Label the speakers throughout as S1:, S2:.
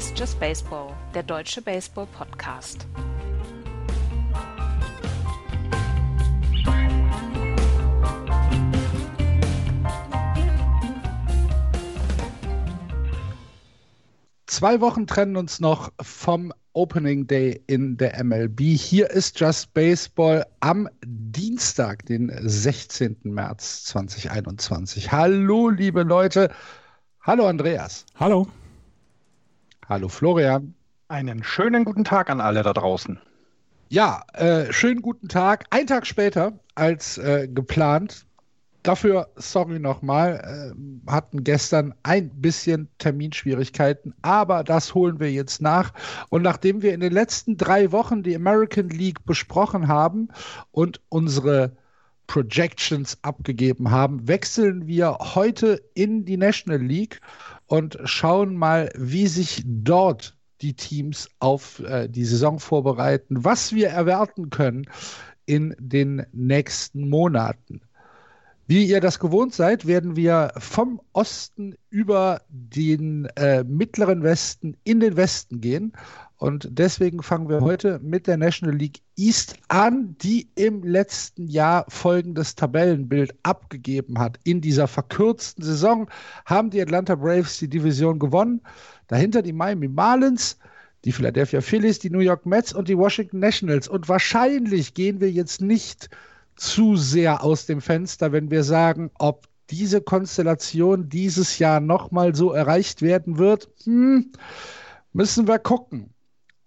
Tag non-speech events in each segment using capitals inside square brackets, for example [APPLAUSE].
S1: Hier ist Just Baseball, der deutsche Baseball-Podcast.
S2: Zwei Wochen trennen uns noch vom Opening Day in der MLB. Hier ist Just Baseball am Dienstag, den 16. März 2021. Hallo, liebe Leute. Hallo, Andreas.
S3: Hallo.
S2: Hallo Florian.
S4: Einen schönen guten Tag an alle da draußen.
S2: Ja, äh, schönen guten Tag. Ein Tag später als äh, geplant. Dafür, sorry nochmal, äh, hatten gestern ein bisschen Terminschwierigkeiten, aber das holen wir jetzt nach. Und nachdem wir in den letzten drei Wochen die American League besprochen haben und unsere Projections abgegeben haben, wechseln wir heute in die National League und schauen mal, wie sich dort die Teams auf äh, die Saison vorbereiten, was wir erwarten können in den nächsten Monaten. Wie ihr das gewohnt seid, werden wir vom Osten über den äh, mittleren Westen in den Westen gehen und deswegen fangen wir heute mit der National League East an, die im letzten Jahr folgendes Tabellenbild abgegeben hat. In dieser verkürzten Saison haben die Atlanta Braves die Division gewonnen. Dahinter die Miami Marlins, die Philadelphia Phillies, die New York Mets und die Washington Nationals. Und wahrscheinlich gehen wir jetzt nicht zu sehr aus dem Fenster, wenn wir sagen, ob diese Konstellation dieses Jahr nochmal so erreicht werden wird. Hm, müssen wir gucken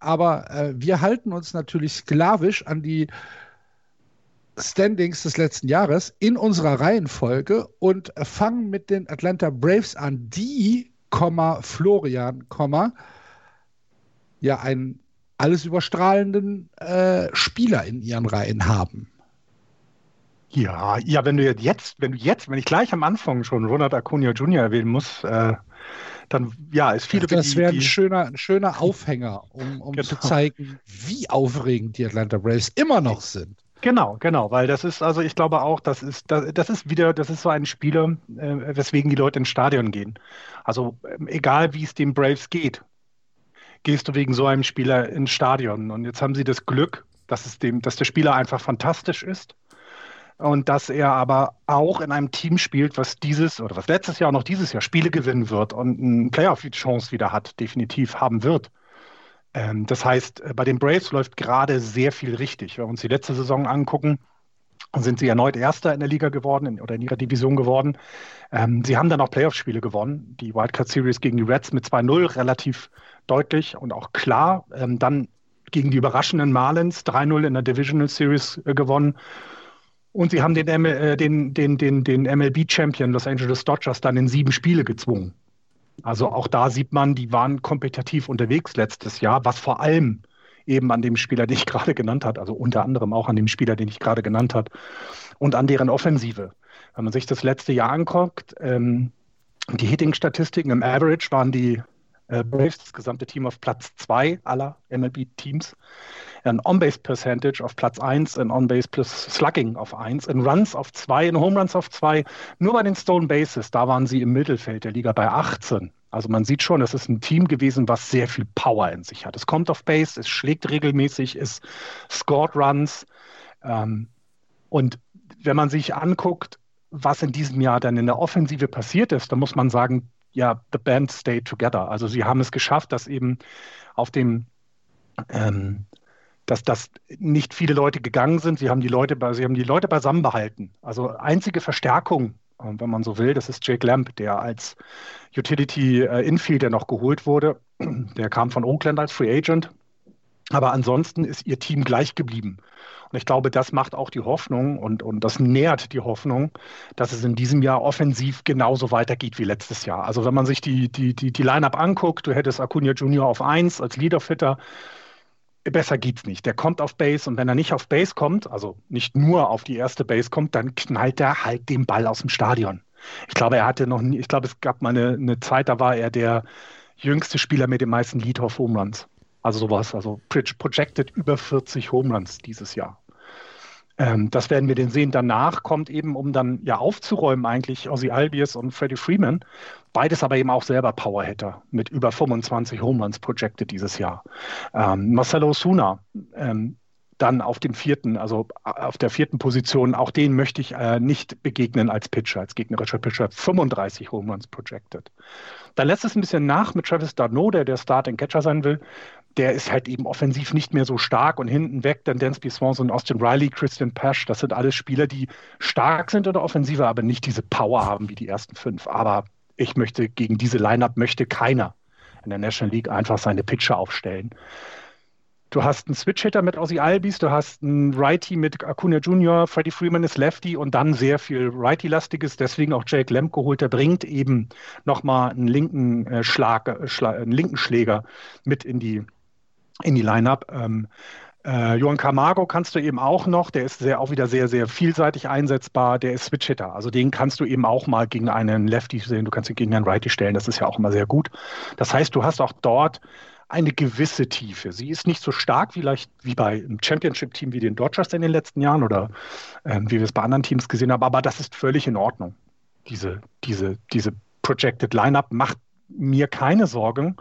S2: aber äh, wir halten uns natürlich sklavisch an die Standings des letzten Jahres in unserer Reihenfolge und fangen mit den Atlanta Braves an, die, Florian, ja einen alles überstrahlenden äh, Spieler in ihren Reihen haben.
S4: Ja, ja, wenn du jetzt, wenn du jetzt, wenn ich gleich am Anfang schon Ronald Acuna Jr. erwähnen muss, äh, dann ja, ist viele.
S2: Das wäre ein schöner, ein schöner Aufhänger, um, um genau. zu zeigen, wie aufregend die Atlanta Braves immer noch sind.
S4: Genau, genau, weil das ist, also ich glaube auch, das ist, das, das ist wieder, das ist so ein Spieler, äh, weswegen die Leute ins Stadion gehen. Also ähm, egal wie es den Braves geht, gehst du wegen so einem Spieler ins Stadion. Und jetzt haben sie das Glück, dass es dem, dass der Spieler einfach fantastisch ist und dass er aber auch in einem Team spielt, was dieses oder was letztes Jahr noch dieses Jahr Spiele gewinnen wird und eine Playoff-Chance wieder hat, definitiv haben wird. Ähm, das heißt, äh, bei den Braves läuft gerade sehr viel richtig. Wenn wir uns die letzte Saison angucken, sind sie erneut Erster in der Liga geworden in, oder in ihrer Division geworden. Ähm, sie haben dann auch Playoff-Spiele gewonnen. Die Wildcard Series gegen die Reds mit 2-0 relativ deutlich und auch klar. Ähm, dann gegen die überraschenden Marlins 3-0 in der Divisional Series äh, gewonnen und sie haben den, äh, den, den, den, den MLB-Champion Los Angeles Dodgers dann in sieben Spiele gezwungen. Also auch da sieht man, die waren kompetitiv unterwegs letztes Jahr, was vor allem eben an dem Spieler, den ich gerade genannt habe, also unter anderem auch an dem Spieler, den ich gerade genannt habe, und an deren Offensive. Wenn man sich das letzte Jahr anguckt, ähm, die Hitting-Statistiken im Average waren die äh, Braves, das gesamte Team auf Platz zwei aller MLB-Teams ein On-Base Percentage auf Platz 1, ein On-Base plus Slugging auf 1, in Runs auf 2, in Home Runs auf 2. Nur bei den Stone Bases, da waren sie im Mittelfeld der Liga bei 18. Also man sieht schon, es ist ein Team gewesen, was sehr viel Power in sich hat. Es kommt auf Base, es schlägt regelmäßig, es scored Runs. Ähm, und wenn man sich anguckt, was in diesem Jahr dann in der Offensive passiert ist, dann muss man sagen, ja, the band stayed together. Also sie haben es geschafft, dass eben auf dem ähm, dass das nicht viele Leute gegangen sind. Sie haben die Leute, sie haben die Leute beisammen behalten. Also einzige Verstärkung, äh, wenn man so will, das ist Jake Lamb, der als Utility äh, Infielder noch geholt wurde. [CLEARS THROAT] Der kam von Oakland als Free Agent. Aber ansonsten ist ihr Team gleich geblieben. Und ich glaube, das macht auch die Hoffnung und, und das nährt die Hoffnung, dass es in diesem Jahr offensiv genauso weitergeht wie letztes Jahr. Also wenn man sich die, die, die, die Line-Up anguckt, du hättest Acuna Junior auf 1 als Leaderfitter, besser geht's nicht. Der kommt auf Base und wenn er nicht auf Base kommt, also nicht nur auf die erste Base kommt, dann knallt er halt den Ball aus dem Stadion. Ich glaube, er hatte noch nie, ich glaube, es gab mal eine, eine Zeit, da war er der jüngste Spieler mit den meisten Lead-Off Home Runs. Also sowas, also projected über 40 Home Runs dieses Jahr. Ähm, das werden wir den sehen. Danach kommt eben, um dann ja aufzuräumen, eigentlich Ozzy Albies und Freddie Freeman. Beides aber eben auch selber Powerhitter mit über 25 Home Runs projected dieses Jahr. Ähm, Marcelo Suna, ähm, dann auf dem vierten, also auf der vierten Position, auch den möchte ich äh, nicht begegnen als Pitcher, als gegnerischer Pitcher. 35 Home Runs projected. Dann lässt es ein bisschen nach mit Travis Darno, der der Starting Catcher sein will. Der ist halt eben offensiv nicht mehr so stark und hinten weg dann Dansby Swanson, Austin Riley, Christian Pash. Das sind alles Spieler, die stark sind in der Offensive, aber nicht diese Power haben wie die ersten fünf. Aber ich möchte gegen diese Lineup möchte keiner in der National League einfach seine Pitcher aufstellen. Du hast einen Switch-Hitter mit Ozzy Albies, du hast einen Righty mit Acuna Jr., Freddie Freeman ist Lefty und dann sehr viel Righty-lastiges, deswegen auch Jake Lamb geholt. Der bringt eben nochmal einen linken äh, Schlag, Schla einen linken Schläger mit in die, in die Line-Up. Ähm, äh, Johann Camargo kannst du eben auch noch, der ist sehr, auch wieder sehr, sehr vielseitig einsetzbar, der ist Switch-Hitter. Also den kannst du eben auch mal gegen einen Lefty sehen, du kannst ihn gegen einen Righty stellen, das ist ja auch immer sehr gut. Das heißt, du hast auch dort eine gewisse Tiefe. Sie ist nicht so stark vielleicht wie bei einem Championship-Team wie den Dodgers in den letzten Jahren oder äh, wie wir es bei anderen Teams gesehen haben, aber das ist völlig in Ordnung. Diese, diese, diese Projected Lineup macht mir keine Sorgen,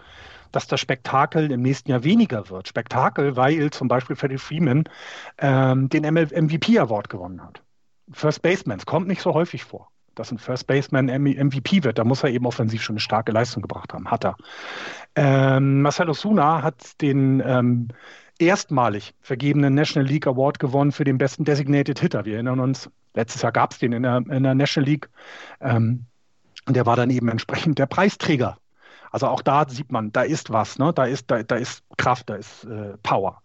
S4: dass das Spektakel im nächsten Jahr weniger wird. Spektakel, weil zum Beispiel Freddie Freeman ähm, den MVP Award gewonnen hat. First Basemans kommt nicht so häufig vor dass ein First Baseman MVP wird. Da muss er eben offensiv schon eine starke Leistung gebracht haben. Hat er. Ähm, Marcelo Suna hat den ähm, erstmalig vergebenen National League Award gewonnen für den besten Designated Hitter. Wir erinnern uns, letztes Jahr gab es den in der, in der, National League. Ähm, und der war dann eben entsprechend der Preisträger. Also auch da sieht man, da ist was, ne? da, ist, da, da ist Kraft, da ist äh, Power.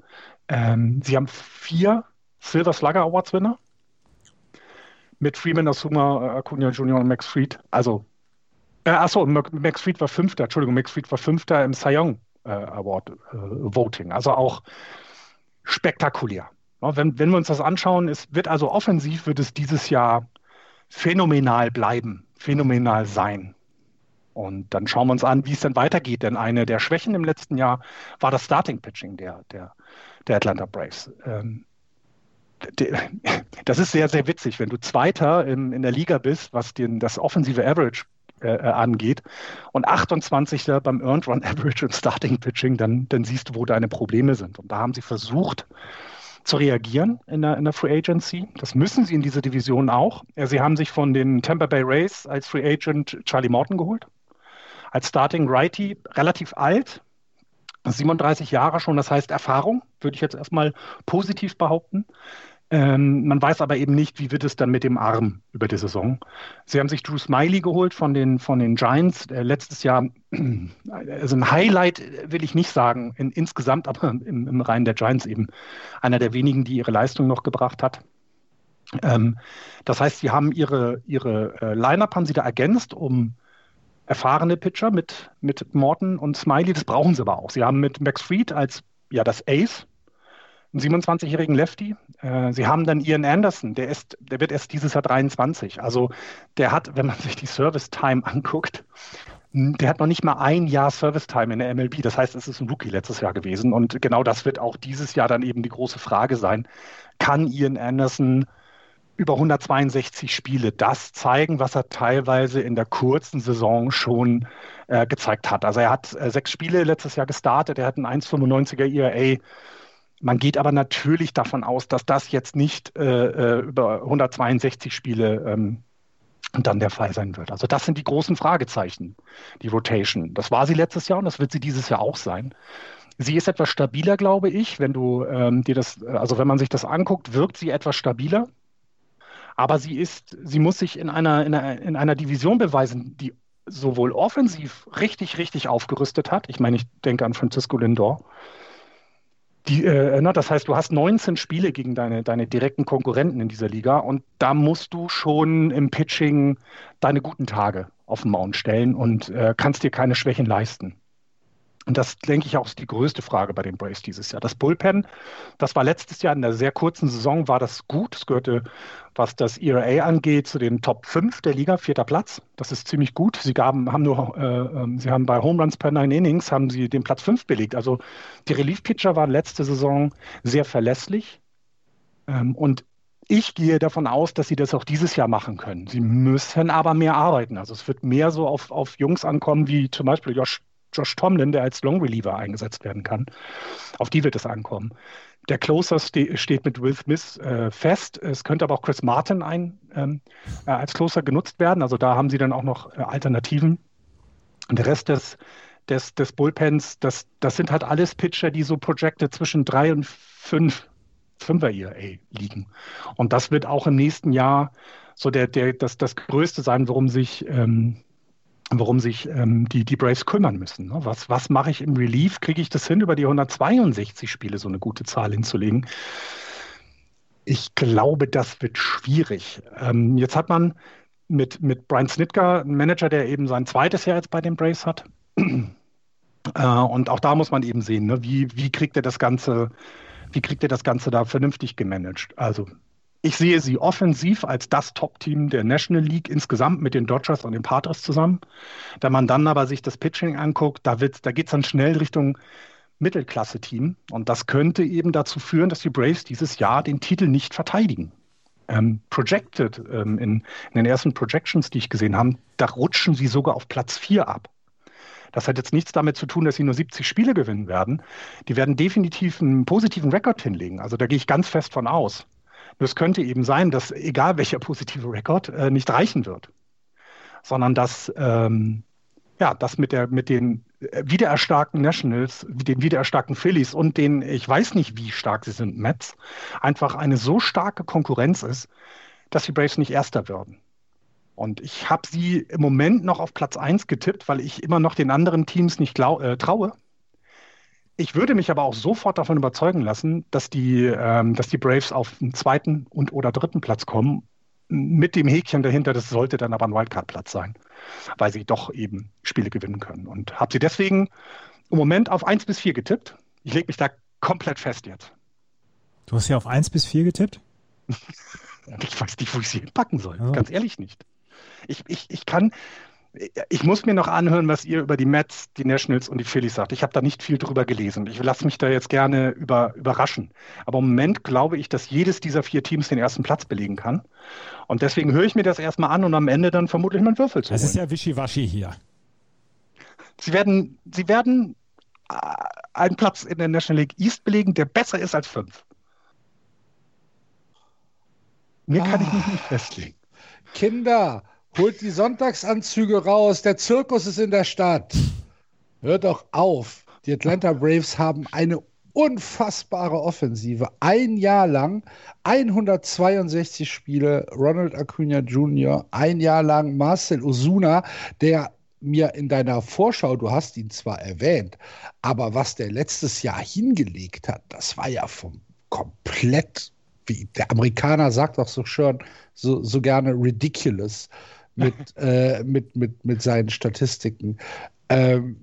S4: Ähm, sie haben vier Silver Slugger Awards Winner mit Freeman, Asuma, Acuna Jr. und Max Fried. Also, äh, achso, Max Fried war Fünfter, Entschuldigung, Max Fried war Fünfter im Cy äh, Award äh, Voting. Also auch spektakulär. Ja, wenn, wenn wir uns das anschauen, es wird also offensiv, wird es dieses Jahr phänomenal bleiben, phänomenal sein. Und dann schauen wir uns an, wie es dann weitergeht. Denn eine der Schwächen im letzten Jahr war das Starting Pitching der, der, der Atlanta Braves. Ähm, [LAUGHS] das ist sehr, sehr witzig, wenn du Zweiter in, in der Liga bist, was den, das offensive Average äh, äh angeht und 28. beim Earned Run [LAUGHS] Average und Starting Pitching, dann, dann siehst du, wo deine Probleme sind. Und da haben sie versucht zu reagieren in der, in der Free Agency. Das müssen sie in dieser Division auch. Sie haben sich von den Tampa Bay Rays als Free Agent Charlie Morton geholt. Als Starting Righty, relativ alt, 37 Jahre schon, das heißt Erfahrung, würde ich jetzt erstmal positiv behaupten. Ähm, man weiß aber eben nicht, wie wird es dann mit dem Arm über die Saison. Sie haben sich Drew Smiley geholt von den, von den Giants. Äh, letztes Jahr, also ein Highlight will ich nicht sagen, in, insgesamt, aber im, im Reihen der Giants eben einer der wenigen, die ihre Leistung noch gebracht hat. Ähm, das heißt, sie haben ihre, ihre äh, Line-Up haben sie da ergänzt um erfahrene Pitcher mit, mit Morton und Smiley. Das brauchen sie aber auch. Sie haben mit Max Fried als ja das Ace einen 27-jährigen Lefty. Äh, sie haben dann Ian Anderson, der ist, der wird erst dieses Jahr 23. Also der hat, wenn man sich die Service Time anguckt, der hat noch nicht mal ein Jahr Service Time in der MLB. Das heißt, es ist ein Rookie letztes Jahr gewesen. Und genau das wird auch dieses Jahr dann eben die große Frage sein. Kann Ian Anderson über 162 Spiele das zeigen, was er teilweise in der kurzen Saison schon äh, gezeigt hat. Also er hat äh, sechs Spiele letztes Jahr gestartet, er hat einen 1,95er ERA. Man geht aber natürlich davon aus, dass das jetzt nicht äh, äh über 162 Spiele ähm, dann der Fall sein wird. Also das sind die großen Fragezeichen, die Rotation. Das war sie letztes Jahr und das wird sie dieses Jahr auch sein. Sie ist etwas stabiler, glaube ich. Wenn du ähm, dir das, also wenn man sich das anguckt, wirkt sie etwas stabiler. Aber sie ist, sie muss sich in einer, in einer, in einer Division beweisen, die sowohl offensiv richtig, richtig aufgerüstet hat. Ich meine, ich denke an Francisco Lindor. Die, äh, na, das heißt, du hast 19 Spiele gegen deine, deine direkten Konkurrenten in dieser Liga und da musst du schon im Pitching deine guten Tage auf den Mount stellen und äh, kannst dir keine Schwächen leisten. Und das, denke ich, auch ist die größte Frage bei den Braves dieses Jahr. Das Bullpen, das war letztes Jahr in der sehr kurzen Saison, war das gut. Es gehörte, was das ERA angeht, zu den Top 5 der Liga, vierter Platz. Das ist ziemlich gut. Sie gaben, haben nur, äh, ähm, sie haben bei Home Runs per Nine Innings, haben sie den Platz 5 belegt. Also die Relief-Pitcher waren letzte Saison sehr verlässlich. Ähm, und ich gehe davon aus, dass sie das auch dieses Jahr machen können. Sie müssen aber mehr arbeiten. Also es wird mehr so auf, auf Jungs ankommen, wie zum Beispiel Josh, Josh Tomlin, der als Long Reliever eingesetzt werden kann. Auf die wird es ankommen. Der Closer ste steht mit Will Smith äh, fest. Es könnte aber auch Chris Martin ein, ähm, äh, als Closer genutzt werden. Also da haben sie dann auch noch äh, Alternativen. Und der Rest des, des, des Bullpens, das, das sind halt alles Pitcher, die so projected zwischen drei und fünf Fünfer ERA liegen. Und das wird auch im nächsten Jahr so der, der, das, das Größte sein, worum sich, ähm, worum sich ähm, die, die Braves kümmern müssen. Ne? Was, was mache ich im Relief? Kriege ich das hin, über die 162 Spiele so eine gute Zahl hinzulegen? Ich glaube, das wird schwierig. Ähm, jetzt hat man mit, mit Brian Snitker einen Manager, der eben sein zweites Jahr jetzt bei den Braves hat. [CLEARS THROAT] Äh, und auch da muss man eben sehen, ne? wie, wie kriegt er das Ganze wie kriegt ihr das Ganze da vernünftig gemanagt? Also ich sehe sie offensiv als das Top-Team der National League insgesamt mit den Dodgers und den Padres zusammen. Da man dann aber sich das Pitching anguckt, da, da geht es dann schnell Richtung Mittelklasse-Team. Und das könnte eben dazu führen, dass die Braves dieses Jahr den Titel nicht verteidigen. Ähm, projected ähm, in, in, den ersten Projections, die ich gesehen habe, da rutschen sie sogar auf Platz 4 ab. Das hat jetzt nichts damit zu tun, dass sie nur 70 Spiele gewinnen werden. Die werden definitiv einen positiven Rekord hinlegen. Also da gehe ich ganz fest von aus. Nur es könnte eben sein, dass egal welcher positive Rekord äh, nicht reichen wird, sondern dass ähm, ja, das mit, der, mit den wiedererstarkten Nationals, den wiedererstarkten Phillies und den, ich weiß nicht, wie stark sie sind, Mets, einfach eine so starke Konkurrenz ist, dass die Braves nicht Erster würden. Und ich habe sie im Moment noch auf Platz 1 getippt, weil ich immer noch den anderen Teams nicht äh, traue. Ich würde mich aber auch sofort davon überzeugen lassen, dass die, ähm, dass die Braves auf den zweiten und oder dritten Platz kommen, mit dem Häkchen dahinter, das sollte dann aber ein Wildcard-Platz sein, weil sie doch eben Spiele gewinnen können. Und habe sie deswegen im Moment auf 1 bis 4 getippt. Ich lege mich da komplett fest jetzt.
S3: Du hast ja auf 1 bis 4 getippt? [LAUGHS]
S4: ich weiß nicht, wo ich sie hinpacken soll. Oh. Ganz ehrlich nicht. Ich, ich, ich kann, ich muss mir noch anhören, was ihr über die Mets, die Nationals und die Phillies sagt. Ich habe da nicht viel drüber gelesen. Ich lasse mich da jetzt gerne über, überraschen. Aber im Moment glaube ich, dass jedes dieser vier Teams den ersten Platz belegen kann. Und deswegen höre ich mir das erstmal an und am Ende dann vermutlich meinen Würfel zu.
S3: Das ist ja wischiwaschi hier.
S4: Sie werden, sie werden äh, einen Platz in der National League East belegen, der besser ist als fünf. Mir ah. kann ich mich nicht festlegen.
S2: Kinder, holt die Sonntagsanzüge raus. Der Zirkus ist in der Stadt. Hört doch auf. Die Atlanta Braves haben eine unfassbare Offensive. Ein Jahr lang 162 Spiele. Ronald Acuna Jr., ein Jahr lang Marcel Osuna, der mir in deiner Vorschau, du hast ihn zwar erwähnt, aber was der letztes Jahr hingelegt hat, das war ja vom komplett wie der Amerikaner sagt auch so schön, so, so gerne ridiculous mit, [LAUGHS] äh, mit, mit, mit seinen Statistiken. Ähm,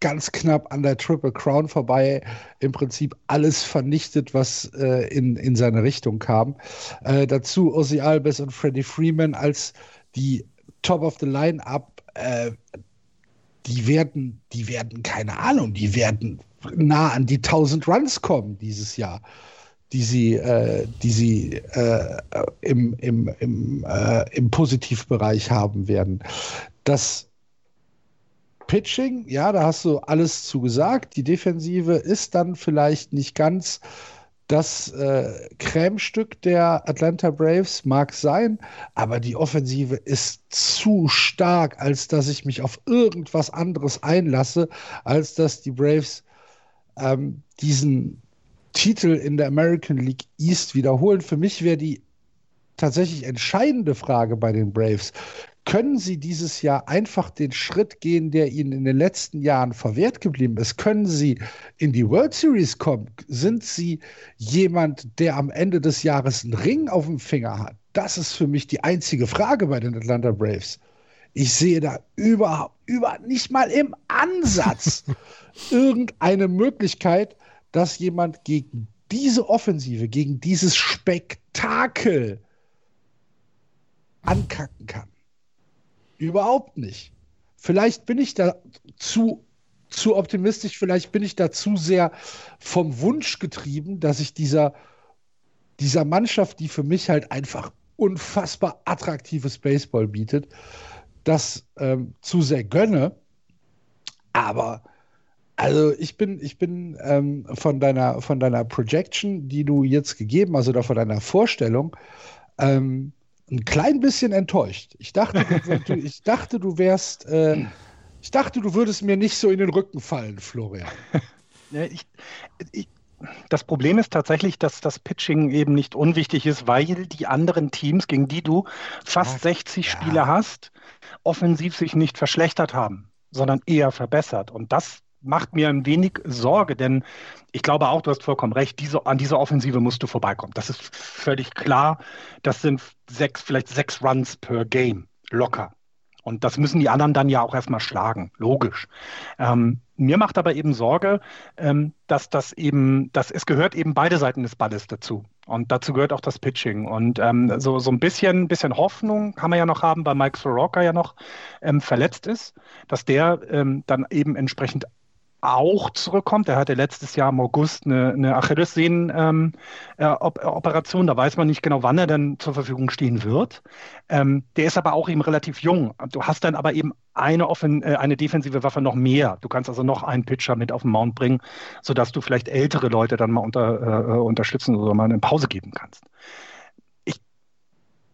S2: ganz knapp an der Triple Crown vorbei, im Prinzip alles vernichtet, was äh, in, in seine Richtung kam. Äh, dazu Ozzy Albes und Freddie Freeman als die Top of the Line-Up. Äh, die werden, die werden, keine Ahnung, die werden nah an die 1000 Runs kommen dieses Jahr die sie, äh, die sie äh, im, im, im, äh, im Positivbereich haben werden. Das Pitching, ja, da hast du alles zugesagt. Die Defensive ist dann vielleicht nicht ganz das äh, Cremestück der Atlanta Braves, mag sein, aber die Offensive ist zu stark, als dass ich mich auf irgendwas anderes einlasse, als dass die Braves ähm, diesen Titel in der American League East wiederholen. Für mich wäre die tatsächlich entscheidende Frage bei den Braves. Können sie dieses Jahr einfach den Schritt gehen, der ihnen in den letzten Jahren verwehrt geblieben ist? Können sie in die World Series kommen? Sind sie jemand, der am Ende des Jahres einen Ring auf dem Finger hat? Das ist für mich die einzige Frage bei den Atlanta Braves. Ich sehe da überhaupt über nicht mal im Ansatz [LAUGHS] irgendeine Möglichkeit, dass jemand gegen diese Offensive, gegen dieses Spektakel ankacken kann. Überhaupt nicht. Vielleicht bin ich da zu, zu optimistisch, vielleicht bin ich da zu sehr vom Wunsch getrieben, dass ich dieser dieser Mannschaft, die für mich halt einfach unfassbar attraktives Baseball bietet, das ähm, zu sehr gönne. Aber also ich bin, ich bin ähm, von deiner, von deiner Projection, die du jetzt gegeben hast, oder von deiner Vorstellung, ähm, ein klein bisschen enttäuscht. Ich dachte, du, ich dachte, du wärst, äh, ich dachte, du würdest mir nicht so in den Rücken fallen, Florian. [LAUGHS]
S4: Ja, ich, ich, das Problem ist tatsächlich, dass das Pitching eben nicht unwichtig ist, weil die anderen Teams, gegen die du fast ja, 60 ja. Spiele hast, offensiv sich nicht verschlechtert haben, sondern eher verbessert. Und das macht mir ein wenig Sorge, denn ich glaube auch, du hast vollkommen recht, diese, an dieser Offensive musst du vorbeikommen. Das ist völlig klar. Das sind sechs, vielleicht sechs Runs per Game, locker. Und das müssen die anderen dann ja auch erstmal schlagen, logisch. Ähm, mir macht aber eben Sorge, ähm, dass das eben, dass es gehört eben beide Seiten des Balles dazu. Und dazu gehört auch das Pitching. Und ähm, so, so ein bisschen, bisschen Hoffnung kann man ja noch haben, weil Mike Soroka ja noch ähm, verletzt ist, dass der ähm, dann eben entsprechend auch zurückkommt. Er hatte letztes Jahr im August eine, eine Achillessehnen-Operation. Ähm, äh, da weiß man nicht genau, wann er dann zur Verfügung stehen wird. Ähm, der ist aber auch eben relativ jung. Du hast dann aber eben eine, offen, äh, eine defensive Waffe noch mehr. Du kannst also noch einen Pitcher mit auf den Mount bringen, sodass du vielleicht ältere Leute dann mal unter, äh, äh unterstützen oder mal eine Pause geben kannst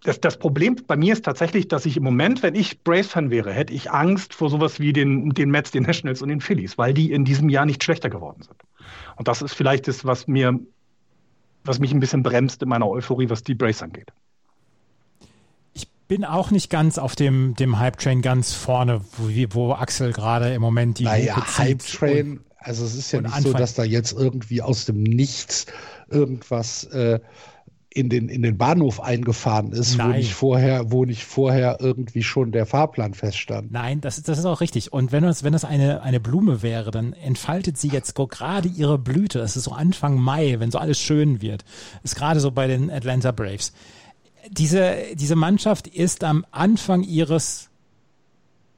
S4: das, das Problem bei mir ist tatsächlich, dass ich im Moment, wenn ich Braves-Fan wäre, hätte ich Angst vor sowas wie den, den Mets, den Nationals und den Phillies, weil die in diesem Jahr nicht schlechter geworden sind. Und das ist vielleicht das, was mir, was mich ein bisschen bremst in meiner Euphorie, was die Braves angeht.
S3: Ich bin auch nicht ganz auf dem, dem Hype-Train ganz vorne, wo, wo Axel gerade im Moment die
S2: naja, Hype-Train, also es ist ja nicht Anfang so, dass da jetzt irgendwie aus dem Nichts irgendwas äh, in den, in den Bahnhof eingefahren ist, wo nicht, vorher, wo nicht vorher irgendwie schon der Fahrplan feststand.
S3: Nein, das, ist, das ist auch richtig. Und wenn das, wenn das eine, eine Blume wäre, dann entfaltet sie jetzt gerade ihre Blüte. Das ist so Anfang Mai, wenn so alles schön wird. Ist gerade so bei den Atlanta Braves. Diese, diese Mannschaft ist am Anfang ihres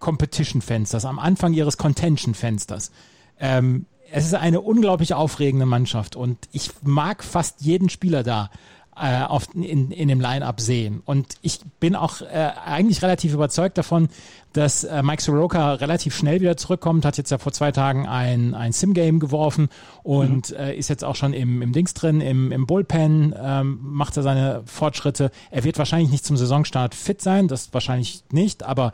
S3: Competition-Fensters, am Anfang ihres Contention-Fensters. Ähm, es ist eine unglaublich aufregende Mannschaft und ich mag fast jeden Spieler da äh, auf, in, in dem Line-Up sehen. Und ich bin auch äh, eigentlich relativ überzeugt davon, dass äh, Mike Soroka relativ schnell wieder zurückkommt, hat jetzt ja vor zwei Tagen ein, ein Sim-Game geworfen und mhm. äh, ist jetzt auch schon im, im Dings drin, im, im Bullpen, ähm, macht er seine Fortschritte. Er wird wahrscheinlich nicht zum Saisonstart fit sein, das wahrscheinlich nicht, aber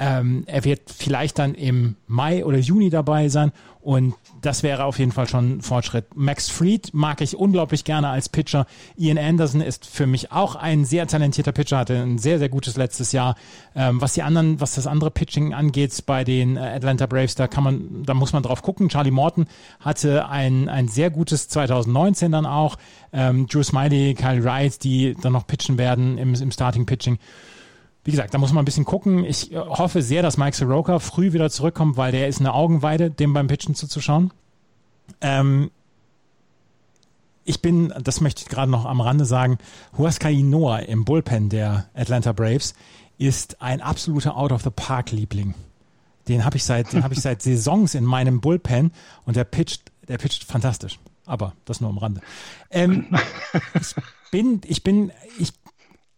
S3: ähm, er wird vielleicht dann im Mai oder Juni dabei sein und das wäre auf jeden Fall schon ein Fortschritt. Max Fried mag ich unglaublich gerne als Pitcher. Ian Anderson ist für mich auch ein sehr talentierter Pitcher, hatte ein sehr, sehr gutes letztes Jahr. Ähm, was die anderen, was das andere Pitching angeht bei den äh, Atlanta Braves, da kann man, da muss man drauf gucken. Charlie Morton hatte ein, ein sehr gutes 2019 dann auch. Ähm, Drew Smiley, Kyle Wright, die dann noch pitchen werden im, im Starting Pitching wie gesagt, da muss man ein bisschen gucken. Ich äh, hoffe sehr, dass Mike Soroka früh wieder zurückkommt, weil der ist eine Augenweide, dem beim Pitchen zuzuschauen. Ähm, ich bin, das möchte ich gerade noch am Rande sagen, Huaskai Noah im Bullpen der Atlanta Braves ist ein absoluter Out-of-the-Park-Liebling. Den habe ich seit, den habe ich seit [LAUGHS] Saisons in meinem Bullpen und der pitcht, der pitcht fantastisch. Aber das nur am Rande. Ähm, [LAUGHS] ich bin, ich bin, ich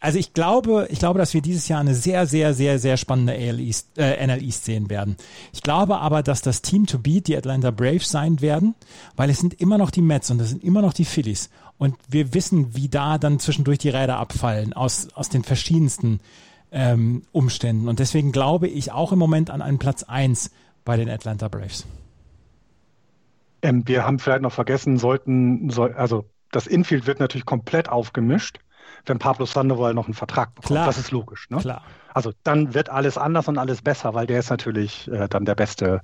S3: also ich glaube, ich glaube, dass wir dieses Jahr eine sehr, sehr, sehr, sehr spannende AL East, äh, NL East sehen werden. Ich glaube aber, dass das Team to beat die Atlanta Braves sein werden, weil es sind immer noch die Mets und es sind immer noch die Phillies. Und wir wissen, wie da dann zwischendurch die Räder abfallen aus, aus den verschiedensten ähm, Umständen. Und deswegen glaube ich auch im Moment an einen Platz eins bei den Atlanta Braves.
S4: Ähm, wir haben vielleicht noch vergessen, sollten, soll, also das Infield wird natürlich komplett aufgemischt wenn Pablo Sandoval noch einen Vertrag bekommt. Klar. Das ist logisch. Ne? Klar. Also dann wird alles anders und alles besser, weil der ist natürlich äh, dann der beste.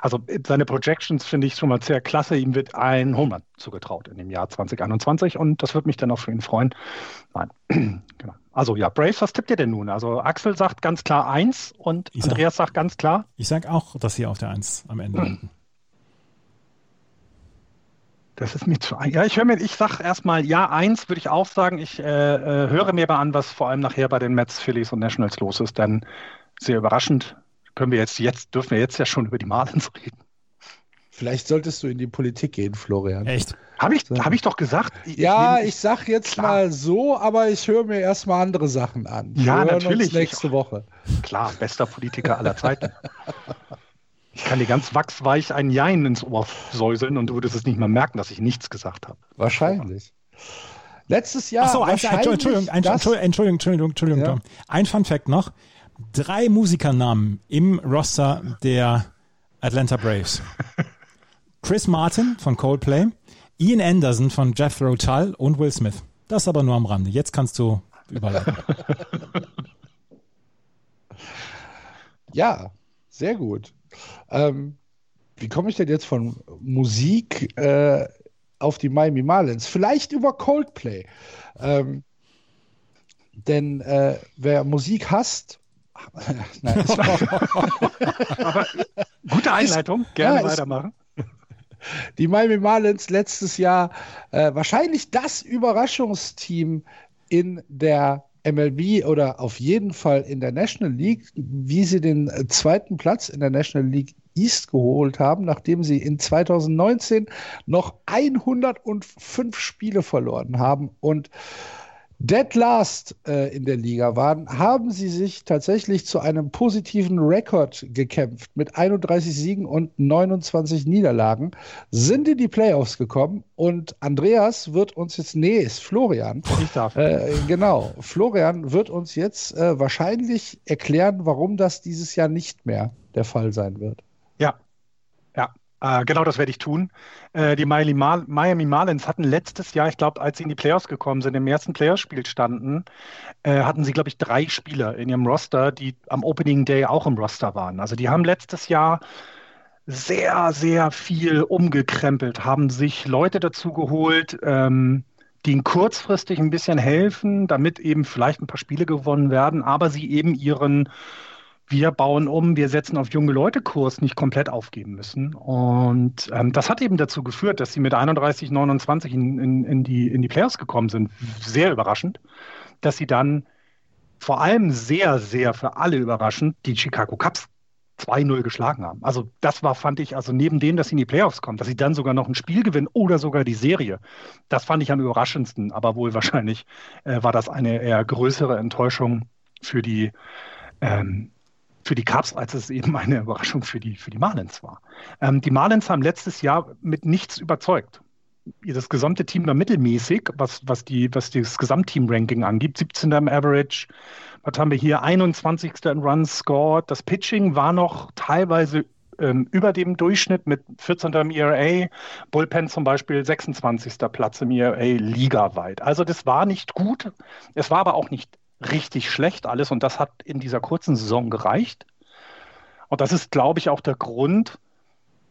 S4: Also seine Projections finde ich schon mal sehr klasse. Ihm wird ein Home zugetraut in dem Jahr 2021 und das würde mich dann auch für ihn freuen. Nein, [CLEARS THROAT] genau. Also ja, Braves, was tippt ihr denn nun? Also Axel sagt ganz klar eins und ich Andreas sag, sagt ganz klar.
S3: Ich sage auch, dass sie auf der Eins am Ende landen.
S4: Das ist mir zu. Ja, ich höre mir, ich sage erstmal ja, eins würde ich auch sagen. Ich äh, äh, höre mir mal an, was vor allem nachher bei den Mets, Phillies und Nationals los ist, denn sehr überraschend können wir jetzt, jetzt dürfen wir jetzt ja schon über die Marlins reden.
S2: Vielleicht solltest du in die Politik gehen, Florian.
S3: Echt?
S4: Habe ich, hab ich doch gesagt.
S2: Ich, ja, ich, ich sag jetzt klar. mal so, aber ich höre mir erstmal andere Sachen an.
S4: Wir ja, natürlich.
S2: nächste Woche.
S4: Klar, bester Politiker aller Zeiten. [LAUGHS] Ich kann dir ganz wachsweich ein Jein ins Ohr säuseln und du würdest es nicht mal merken, dass ich nichts gesagt habe.
S2: Wahrscheinlich. Letztes Jahr.
S3: Achso, Entschuldigung, Entschuldigung, Entschuldigung, Entschuldigung, Entschuldigung, ja. Ein Fun Fact noch. Drei Musikernamen im Roster der Atlanta Braves. Chris Martin von Coldplay, Ian Anderson von Jethro Tull und Will Smith. Das aber nur am Rande. Jetzt kannst du überleiten. [LAUGHS]
S2: ja, sehr gut. Ähm, wie komme ich denn jetzt von Musik äh, auf die Miami Marlins? Vielleicht über Coldplay. Ähm, denn äh, wer Musik hasst, [LAUGHS]
S4: Nein, [LAUGHS] Aber gute Einleitung, gerne ja, weitermachen.
S2: Die Miami Marlins letztes Jahr äh, wahrscheinlich das Überraschungsteam in der MLB oder auf jeden Fall in der National League, wie sie den äh, zweiten Platz in der National League East geholt haben, nachdem sie in 2019 noch 105 Spiele verloren haben und Dead Last äh, in der Liga waren, haben sie sich tatsächlich zu einem positiven Rekord gekämpft mit 31 Siegen und 29 Niederlagen, sind in die Playoffs gekommen und Andreas wird uns jetzt, nee, ist Florian.
S4: Ich darf.
S2: Äh, genau, Florian wird uns jetzt äh, wahrscheinlich erklären, warum das dieses Jahr nicht mehr der Fall sein wird.
S4: Ja, äh, genau das werde ich tun. Äh, die Miami, Mar Miami, Marlins hatten letztes Jahr, ich glaube, als sie in die Playoffs gekommen sind, im ersten Playoffspiel standen, äh, hatten sie, glaube ich, drei Spieler in ihrem Roster, die am Opening Day auch im Roster waren. Also die haben letztes Jahr sehr, sehr viel umgekrempelt, haben sich Leute dazu geholt, ähm, die ihnen kurzfristig ein bisschen helfen, damit eben vielleicht ein paar Spiele gewonnen werden, aber sie eben ihren wir bauen um, wir setzen auf junge Leute Kurs nicht komplett aufgeben müssen. Und ähm, das hat eben dazu geführt, dass sie mit 31, 29 in, in, in, die, in die Playoffs gekommen sind. Sehr überraschend, dass sie dann vor allem sehr, sehr für alle überraschend die Chicago Cubs 2-0 geschlagen haben. Also das war, fand ich, also neben dem, dass sie in die Playoffs kommen, dass sie dann sogar noch ein Spiel gewinnen oder sogar die Serie, das fand ich am überraschendsten. Aber wohl wahrscheinlich äh, war das eine eher größere Enttäuschung für die ähm, für die Cubs, als es eben eine Überraschung für die, für die Marlins war. Ähm, die Marlins haben letztes Jahr mit nichts überzeugt. Das gesamte Team war mittelmäßig, was, was, die, was das Gesamtteam-Ranking angibt. 17. im Average. Was haben wir hier? 21. in Runs scored. Das Pitching war noch teilweise ähm, über dem Durchschnitt mit 14. im ERA. Bullpen zum Beispiel 26. Platz im ERA ligaweit. Also das war nicht gut. Es war aber auch nicht richtig schlecht alles und das hat in dieser kurzen Saison gereicht. Und das ist, glaube ich, auch der Grund,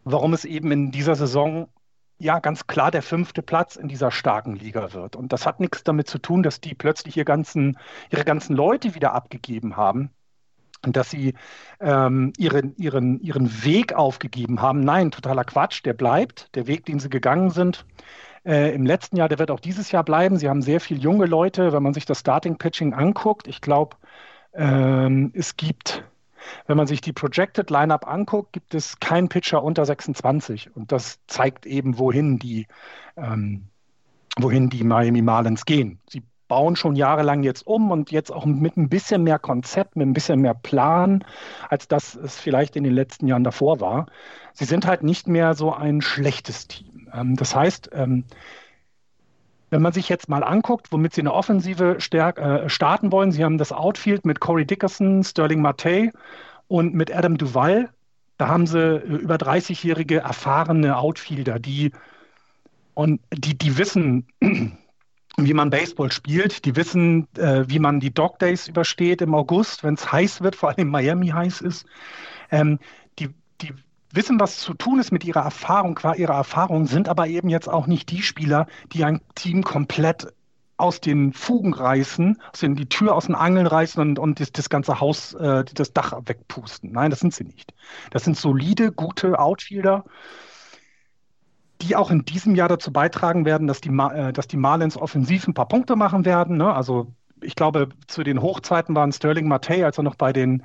S4: warum es eben in dieser Saison ja ganz klar der fünfte Platz in dieser starken Liga wird. Und das hat nichts damit zu tun, dass die plötzlich ihr ganzen, ihre ganzen Leute wieder abgegeben haben und dass sie ähm, ihren, ihren, ihren Weg aufgegeben haben. Nein, totaler Quatsch, der bleibt. Der Weg, den sie gegangen sind, äh, im letzten Jahr, der wird auch dieses Jahr bleiben. Sie haben sehr viele junge Leute, wenn man sich das Starting Pitching anguckt. Ich glaube, ähm, es gibt, wenn man sich die Projected Lineup anguckt, gibt es keinen Pitcher unter 26. Und das zeigt eben, wohin die, ähm, wohin die Miami Marlins gehen. Sie bauen schon jahrelang jetzt um und jetzt auch mit ein bisschen mehr Konzept, mit ein bisschen mehr Plan, als das es vielleicht in den letzten Jahren davor war. Sie sind halt nicht mehr so ein schlechtes Team. Ähm, das heißt, ähm, wenn man sich jetzt mal anguckt, womit sie eine Offensive äh, starten wollen, sie haben das Outfield mit Corey Dickerson, Sterling Mate und mit Adam Duval. Da haben sie äh, über 30-jährige erfahrene Outfielder, die und die, die wissen, [CLEARS THROAT] wie man Baseball spielt, die wissen, äh, wie man die Dog Days übersteht im August, wenn es heiß wird, vor allem Miami heiß ist. Ähm, wissen, was zu tun ist mit ihrer Erfahrung, qua ihrer Erfahrung, sind aber eben jetzt auch nicht die Spieler, die ein Team komplett aus den Fugen reißen, aus die Tür aus den Angeln reißen und, und das, das ganze Haus, äh, das Dach wegpusten. Nein, das sind sie nicht. Das sind solide, gute Outfielder, die auch in diesem Jahr dazu beitragen werden, dass die, äh, dass die Marlins offensiv ein paar Punkte machen werden. Ne? Also ich glaube, zu den Hochzeiten waren Sterling Mate, als er noch bei den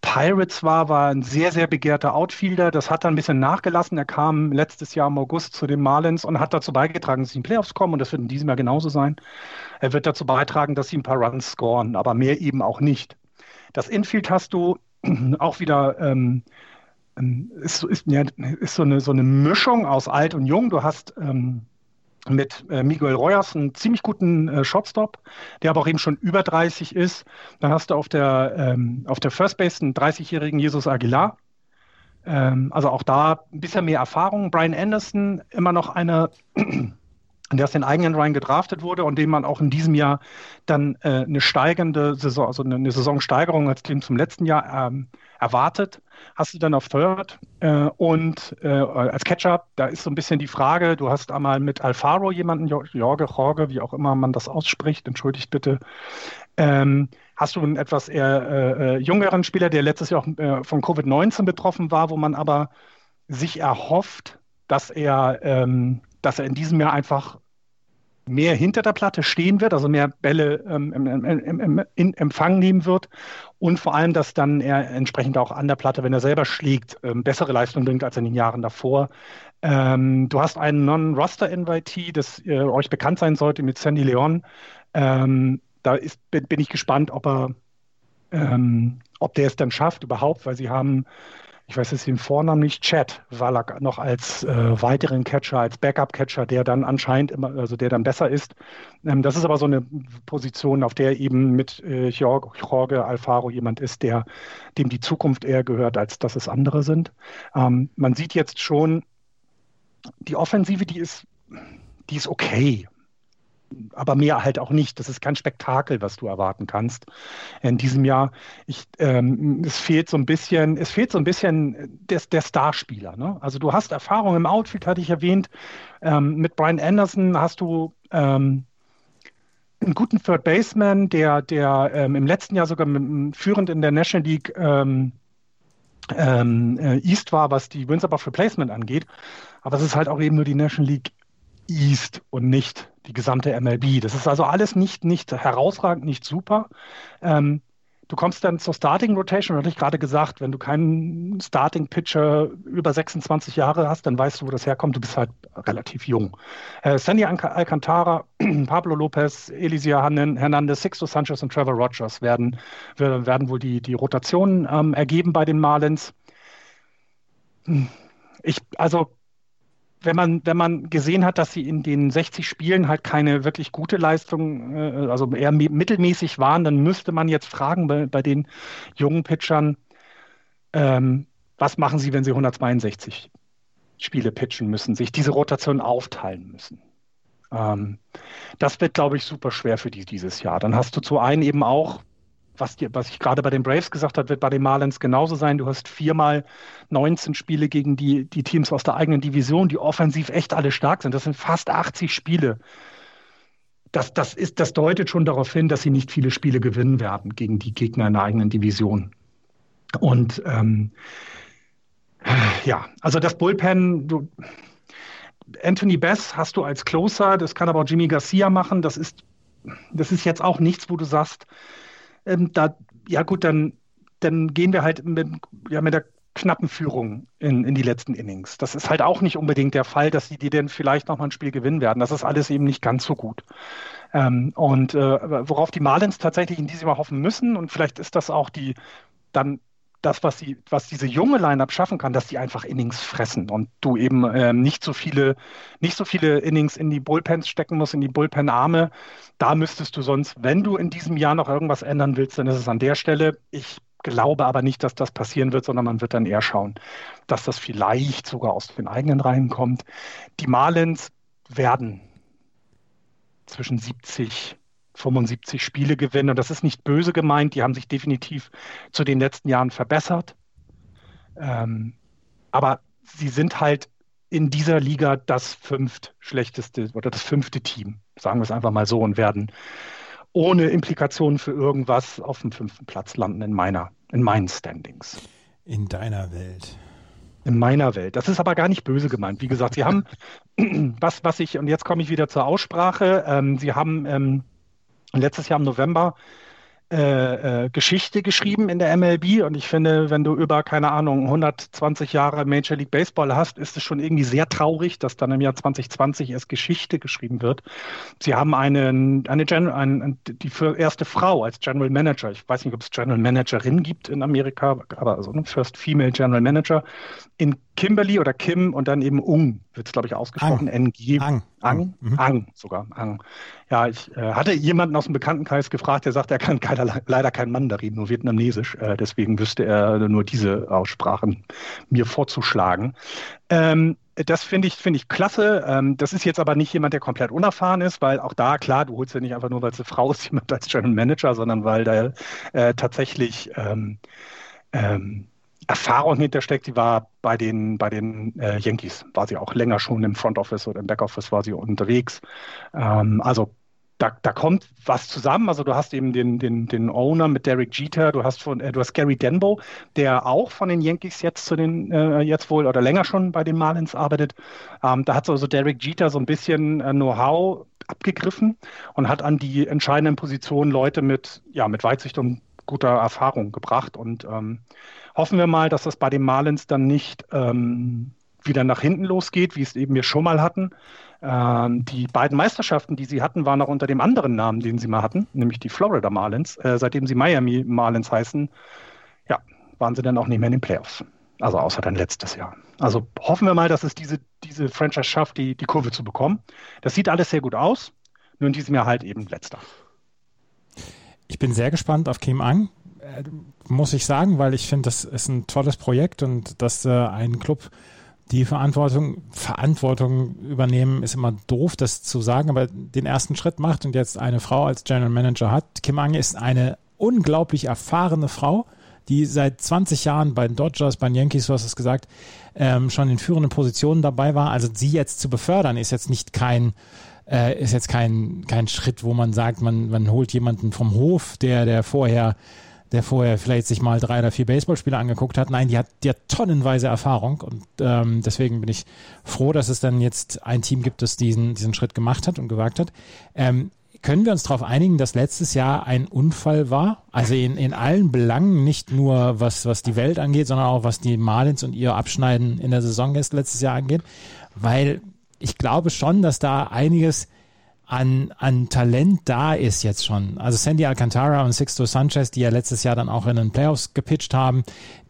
S4: Pirates war, war ein sehr, sehr begehrter Outfielder. Das hat dann ein bisschen nachgelassen. Er kam letztes Jahr im August zu den Marlins und hat dazu beigetragen, dass sie in die Playoffs kommen. Und das wird in diesem Jahr genauso sein. Er wird dazu beitragen, dass sie ein paar Runs scoren, aber mehr eben auch nicht. Das Infield hast du [CLEARS THROAT] auch wieder. Ähm, ähm ist, ist, ja, ist so, eine, so eine Mischung aus alt und jung. Du hast ähm, mit äh, Miguel Royas einen ziemlich guten äh, Shotstop, der aber auch eben schon über 30 ist. Dann hast du auf der, ähm, auf der First Base einen 30-jährigen Jesus Aguilar. Ähm, also auch da ein bisschen mehr Erfahrung. Brian Anderson, immer noch einer, [CLEARS THROAT] der aus den eigenen Reihen gedraftet wurde und dem man auch in diesem Jahr dann äh, eine steigende Saison, also eine, eine Saisonsteigerung als Team zum letzten Jahr ähm, erwartet. Hast du dann auf Third äh, und äh, als Catcher, da ist so ein bisschen die Frage, du hast einmal mit Alfaro jemanden, Jorge, Jorge, wie auch immer man das ausspricht, entschuldigt bitte, ähm, hast du einen etwas eher äh, äh jüngeren Spieler, der letztes Jahr auch äh, von Covid-19 betroffen war, wo man aber sich erhofft, dass er, ähm, dass er in diesem Jahr einfach mehr hinter der Platte stehen wird, also mehr Bälle ähm, im, im, im, in Empfang nehmen wird und vor allem, dass dann er entsprechend auch an der Platte, wenn er selber schlägt, ähm, bessere Leistung bringt als in den Jahren davor. Ähm, du hast einen Non-Roster-Invitee, das äh, euch bekannt sein sollte mit Sandy Leon. Ähm, da ist, bin, ich gespannt, ob er ähm, ob der es dann schafft überhaupt, weil sie haben ich weiß jetzt den Vornamen nicht, Chad Wallach noch als äh, weiteren Catcher, als Backup-Catcher, der dann anscheinend immer, also der dann besser ist. Ähm, das ist aber so eine Position, auf der eben mit äh, Jorge Alfaro jemand ist, der dem die Zukunft eher gehört, als dass es andere sind. Ähm, man sieht jetzt schon, die Offensive, die ist, die ist okay aber mehr halt auch nicht. Das ist kein Spektakel, was du erwarten kannst in diesem Jahr. Ich, ähm, es fehlt so ein bisschen, es fehlt so ein bisschen des, der Starspieler. Ne? Also du hast Erfahrung im Outfield, hatte ich erwähnt. Ähm, mit Brian Anderson hast du ähm, einen guten Third Baseman, der, der ähm, im letzten Jahr sogar mit, führend in der National League ähm, ähm, äh, East war, was die Wins above Replacement angeht. Aber es ist halt auch eben nur die National League East und nicht die gesamte MLB. Das ist also alles nicht, nicht herausragend, nicht super. Ähm, du kommst dann zur Starting Rotation, hatte ich gerade gesagt, wenn du keinen Starting Pitcher über 26 Jahre hast, dann weißt du, wo das herkommt. Du bist halt relativ jung. Äh, Sandy Alcantara, [CLEARS THROAT] Pablo Lopez, Elisia Hernandez, Sixto Sanchez und Trevor Rogers werden, werden wohl die, die Rotationen ähm, ergeben bei den Marlins. Hm. Ich, also wenn man, wenn man gesehen hat, dass sie in den 60 Spielen halt keine wirklich gute Leistung, äh, also eher mittelmäßig waren, dann müsste man jetzt fragen bei, bei den jungen Pitchern, ähm, was machen sie, wenn sie 162 Spiele pitchen müssen, sich diese Rotation aufteilen müssen. Ähm, das wird, glaube ich, super schwer für die dieses Jahr. Dann hast du zu einen eben auch was, die, was ich gerade bei den Braves gesagt habe, wird bei den Marlins genauso sein. Du hast viermal 19 Spiele gegen die, die Teams aus der eigenen Division, die offensiv echt alle stark sind. Das sind fast 80 Spiele. Das, das, ist, das deutet schon darauf hin, dass sie nicht viele Spiele gewinnen werden gegen die Gegner in der eigenen Division. Und ähm, ja, also das Bullpen, du, Anthony Bess hast du als Closer, das kann aber auch Jimmy Garcia machen. Das ist, das ist jetzt auch nichts, wo du sagst, ähm, da, ja gut, dann, dann gehen wir halt mit, ja, mit der knappen Führung in, in die letzten Innings. Das ist halt auch nicht unbedingt der Fall, dass die denn vielleicht nochmal ein Spiel gewinnen werden. Das ist alles eben nicht ganz so gut. Ähm, und äh, worauf die Marlins tatsächlich in diesem Jahr hoffen müssen, und vielleicht ist das auch die dann das, was, sie, was diese junge Line-Up schaffen kann, dass die einfach Innings fressen und du eben ähm, nicht so viele, nicht so viele Innings in die Bullpens stecken musst, in die Bullpen-Arme. Da müsstest du sonst, wenn du in diesem Jahr noch irgendwas ändern willst, dann ist es an der Stelle. Ich glaube aber nicht, dass das passieren wird, sondern man wird dann eher schauen, dass das vielleicht sogar aus den eigenen Reihen kommt. Die Marlins werden zwischen 70 75 Spiele gewinnen. Und das ist nicht böse gemeint. Die haben sich definitiv zu den letzten Jahren verbessert. Ähm, aber sie sind halt in dieser Liga das fünft schlechteste oder das fünfte Team, sagen wir es einfach mal so, und werden ohne Implikationen für irgendwas auf dem fünften Platz landen in meiner, in meinen Standings.
S3: In deiner Welt.
S4: In meiner Welt. Das ist aber gar nicht böse gemeint. Wie gesagt, sie haben [LAUGHS] [CLEARS THROAT] was, was ich, und jetzt komme ich wieder zur Aussprache, ähm, sie haben ähm, letztes Jahr im November äh, äh, Geschichte geschrieben in der MLB und ich finde, wenn du über, keine Ahnung, 120 Jahre Major League Baseball hast, ist es schon irgendwie sehr traurig, dass dann im Jahr 2020 erst Geschichte geschrieben wird. Sie haben einen, eine Gen ein, die erste Frau als General Manager, ich weiß nicht, ob es General Managerin gibt in Amerika, aber also ne, First Female General Manager in Kimberly oder Kim und dann eben Ung wird es, glaube ich, ausgesprochen. Ang. NG. Ang. Ang. Mhm. Ang sogar. Ang. Ja, ich äh, hatte jemanden aus dem Bekanntenkreis gefragt, der sagt, er kann keiner, leider kein Mandarin, nur Vietnamesisch. Äh, deswegen wüsste er nur diese Aussprachen mir vorzuschlagen. Ähm, das finde ich, finde ich klasse. Ähm, das ist jetzt aber nicht jemand, der komplett unerfahren ist, weil auch da, klar, du holst ja nicht einfach nur, weil es eine Frau ist, [LAUGHS] jemand als General Manager, sondern weil da äh, tatsächlich ähm, ähm, Erfahrung hintersteckt. Sie war bei den, bei den äh, Yankees, war sie auch länger schon im Front Office oder im Back Office war sie unterwegs. Ähm, also da, da kommt was zusammen. Also du hast eben den, den, den Owner mit Derek Jeter, du hast von, äh, du hast Gary Denbo, der auch von den Yankees jetzt zu den, äh, jetzt wohl oder länger schon bei den Marlins arbeitet. Ähm, da hat also Derek Jeter so ein bisschen äh, Know-how abgegriffen und hat an die entscheidenden Positionen Leute mit, ja, mit Weitsicht und guter Erfahrung gebracht. Und ähm, hoffen wir mal, dass das bei den Marlins dann nicht ähm, wieder nach hinten losgeht, wie es eben wir schon mal hatten. Ähm, die beiden Meisterschaften, die sie hatten, waren auch unter dem anderen Namen, den sie mal hatten, nämlich die Florida Marlins. Äh, seitdem sie Miami Marlins heißen, ja, waren sie dann auch nicht mehr in den Playoffs. Also außer dann letztes Jahr. Also hoffen wir mal, dass es diese, diese Franchise schafft, die, die Kurve zu bekommen. Das sieht alles sehr gut aus, nur in diesem Jahr halt eben letzter.
S3: Ich bin sehr gespannt auf Kim Ang. Äh, muss ich sagen, weil ich finde, das ist ein tolles Projekt und dass äh, ein Club die Verantwortung, Verantwortung übernehmen, ist immer doof, das zu sagen, aber den ersten Schritt macht und jetzt eine Frau als General Manager hat. Kim Ang ist eine unglaublich erfahrene Frau, die seit 20 Jahren bei den Dodgers, bei den Yankees, du hast es gesagt, ähm, schon in führenden Positionen dabei war. Also sie jetzt zu befördern, ist jetzt nicht kein äh, ist jetzt kein, kein Schritt, wo man sagt, man, man holt jemanden vom Hof, der, der vorher der vorher vielleicht sich mal drei oder vier Baseballspiele angeguckt hat. Nein, die hat, die hat tonnenweise Erfahrung und ähm, deswegen bin ich froh, dass es dann jetzt ein Team gibt, das diesen, diesen Schritt gemacht hat und gewagt hat. Ähm, können wir uns darauf einigen, dass letztes Jahr ein Unfall war? Also in, in allen Belangen, nicht nur was, was die Welt angeht, sondern auch was die Marlins und ihr Abschneiden in der Saison letztes Jahr angeht. Weil ich glaube schon, dass da einiges an, an Talent da ist jetzt schon. Also Sandy Alcantara und Sixto Sanchez, die ja letztes Jahr dann auch in den Playoffs gepitcht haben,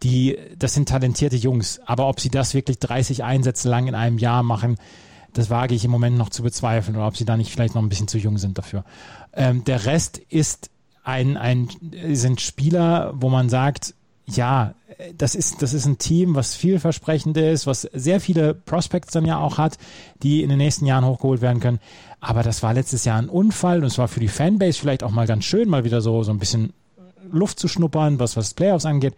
S3: die, das sind talentierte Jungs. Aber ob sie das wirklich 30 Einsätze lang in einem Jahr machen, das wage ich im Moment noch zu bezweifeln oder ob sie da nicht vielleicht noch ein bisschen zu jung sind dafür. Ähm, der Rest ist ein, ein, sind Spieler, wo man sagt, ja, das ist, das ist ein Team, was vielversprechend ist, was sehr viele Prospects dann ja auch hat, die in den nächsten Jahren hochgeholt werden können. Aber das war letztes Jahr ein Unfall und es war für die Fanbase vielleicht auch mal ganz schön, mal wieder so, so ein bisschen Luft zu schnuppern, was, was Playoffs angeht.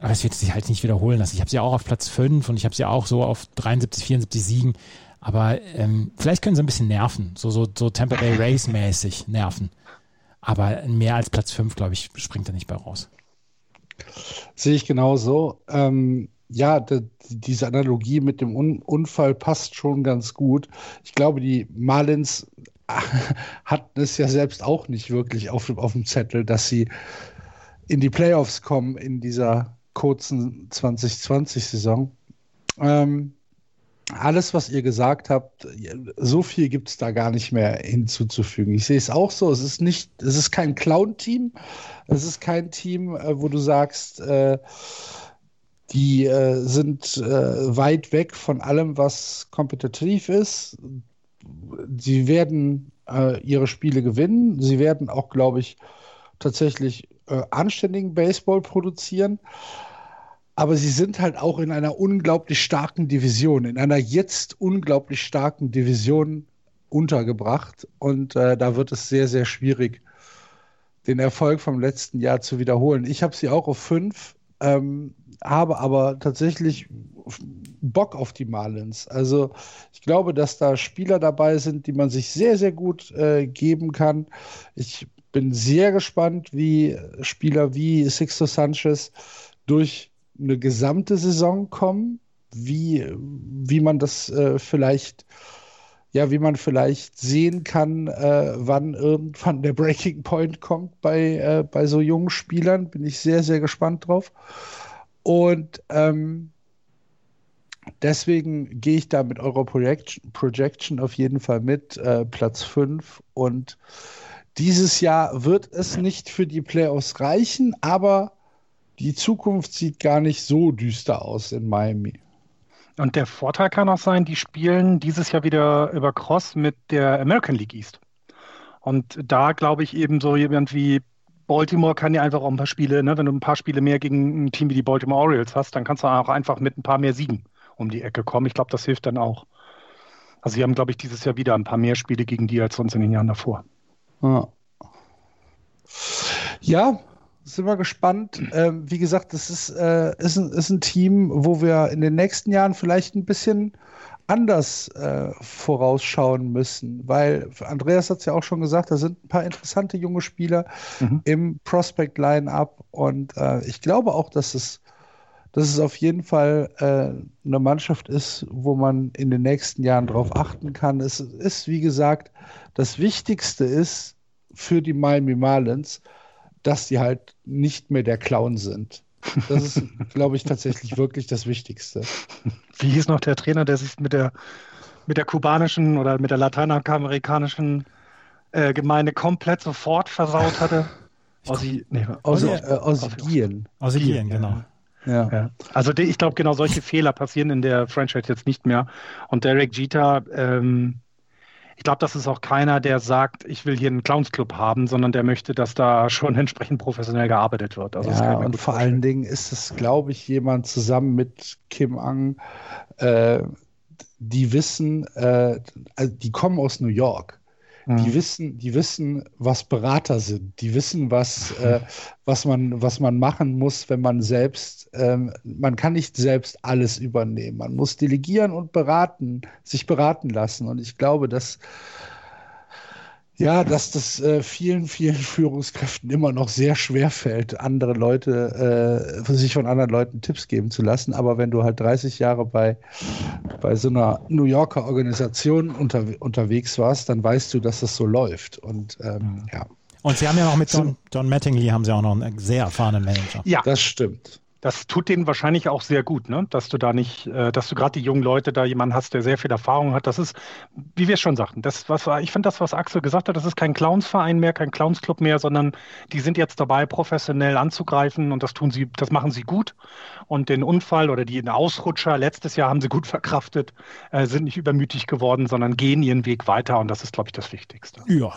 S3: Aber es wird sich halt nicht wiederholen lassen. Ich habe sie auch auf Platz 5 und ich habe sie auch so auf 73, 74 Siegen. Aber ähm, vielleicht können sie ein bisschen nerven, so, so, so Tampa Bay Race mäßig nerven. Aber mehr als Platz 5, glaube ich, springt er nicht bei raus.
S2: Sehe ich genauso. Ähm, ja, de, diese Analogie mit dem Un Unfall passt schon ganz gut. Ich glaube, die Marlins [LAUGHS] hatten es ja selbst auch nicht wirklich auf, auf dem Zettel, dass sie in die Playoffs kommen in dieser kurzen 2020-Saison. Ähm, alles, was ihr gesagt habt, so viel gibt es da gar nicht mehr hinzuzufügen. Ich sehe es auch so. Es ist nicht, es ist kein Clown-Team. Es ist kein Team, äh, wo du sagst, äh, die äh, sind äh, weit weg von allem, was kompetitiv ist. Sie werden äh, ihre Spiele gewinnen. Sie werden auch, glaube ich, tatsächlich äh, anständigen Baseball produzieren. Aber sie sind halt auch in einer unglaublich starken Division, in einer jetzt unglaublich starken Division untergebracht. Und äh, da wird es sehr, sehr schwierig, den Erfolg vom letzten Jahr zu wiederholen. Ich habe sie auch auf fünf. Ähm, habe aber tatsächlich Bock auf die Marlins. Also ich glaube, dass da Spieler dabei sind, die man sich sehr, sehr gut äh, geben kann. Ich bin sehr gespannt, wie Spieler wie Sixto Sanchez durch eine gesamte Saison kommen, wie, wie man das äh, vielleicht ja, wie man vielleicht sehen kann, äh, wann irgendwann der Breaking Point kommt bei, äh, bei so jungen Spielern. Bin ich sehr, sehr gespannt drauf. Und ähm, deswegen gehe ich da mit eurer Projection, Projection auf jeden Fall mit, äh, Platz 5. Und dieses Jahr wird es nicht für die Playoffs reichen, aber die Zukunft sieht gar nicht so düster aus in Miami.
S4: Und der Vorteil kann auch sein, die spielen dieses Jahr wieder über Cross mit der American League East. Und da glaube ich eben so jemand wie Baltimore kann ja einfach auch ein paar Spiele, ne, wenn du ein paar Spiele mehr gegen ein Team wie die Baltimore Orioles hast, dann kannst du auch einfach mit ein paar mehr Siegen um die Ecke kommen. Ich glaube, das hilft dann auch. Also sie haben, glaube ich, dieses Jahr wieder ein paar mehr Spiele gegen die als sonst in den Jahren davor.
S2: Ja, ja sind wir gespannt. Ähm, wie gesagt, das ist, äh, ist, ein, ist ein Team, wo wir in den nächsten Jahren vielleicht ein bisschen anders äh, vorausschauen müssen, weil Andreas hat es ja auch schon gesagt, da sind ein paar interessante junge Spieler mhm. im Prospect Line-up und äh, ich glaube auch, dass es, dass es auf jeden Fall äh, eine Mannschaft ist, wo man in den nächsten Jahren drauf achten kann. Es ist, wie gesagt, das Wichtigste ist für die Miami Marlins, dass die halt nicht mehr der Clown sind. Das ist, [LAUGHS] glaube ich, tatsächlich wirklich das Wichtigste.
S4: Wie hieß noch der Trainer, der sich mit der, mit der kubanischen oder mit der lateinamerikanischen äh, Gemeinde komplett sofort versaut hatte?
S2: Aussie, nee, Aussie, äh, Aussie
S3: Aussie genau.
S4: Ja. ja. Also die, ich glaube, genau solche Fehler passieren in der Franchise jetzt nicht mehr. Und Derek Jeter, ähm, ich glaube, das ist auch keiner, der sagt, ich will hier einen Clowns-Club haben, sondern der möchte, dass da schon entsprechend professionell gearbeitet wird.
S2: Also ja, und vor allen Dingen ist es, glaube ich, jemand zusammen mit Kim Ang, äh, die wissen, äh, also die kommen aus New York. Die mhm. wissen, die wissen, was Berater sind. Die wissen, was, äh, [LAUGHS] was, man, was man machen muss, wenn man selbst, ähm, man kann nicht selbst alles übernehmen. Man muss delegieren und beraten, sich beraten lassen. Und ich glaube, dass ja, dass das äh, vielen, vielen [LAUGHS] Führungskräften immer noch sehr schwer fällt, andere Leute, äh, sich von anderen Leuten Tipps geben zu lassen. Aber wenn du halt 30 Jahre bei, bei so einer New Yorker Organisation unter, unterwegs warst, dann weißt du, dass das so läuft. Und ähm, ja.
S3: Und sie haben ja noch mit John, John Mattingly haben sie auch noch einen sehr erfahrenen Manager.
S2: Ja, das stimmt
S4: das tut denen wahrscheinlich auch sehr gut, ne? dass du da nicht, äh, dass du gerade die jungen Leute da jemanden hast, der sehr viel Erfahrung hat. Das ist, wie wir schon sagten, das, was ich finde das, was Axel gesagt hat, das ist kein Clownsverein mehr, kein Clownsclub mehr, sondern die sind jetzt dabei, professionell anzugreifen und das tun sie, das machen sie gut. Und den Unfall oder die Ausrutscher letztes Jahr haben sie gut [LAUGHS] verkraftet, äh, sind nicht übermütig geworden, sondern gehen ihren Weg weiter und das ist, glaube ich, das Wichtigste.
S3: Ja,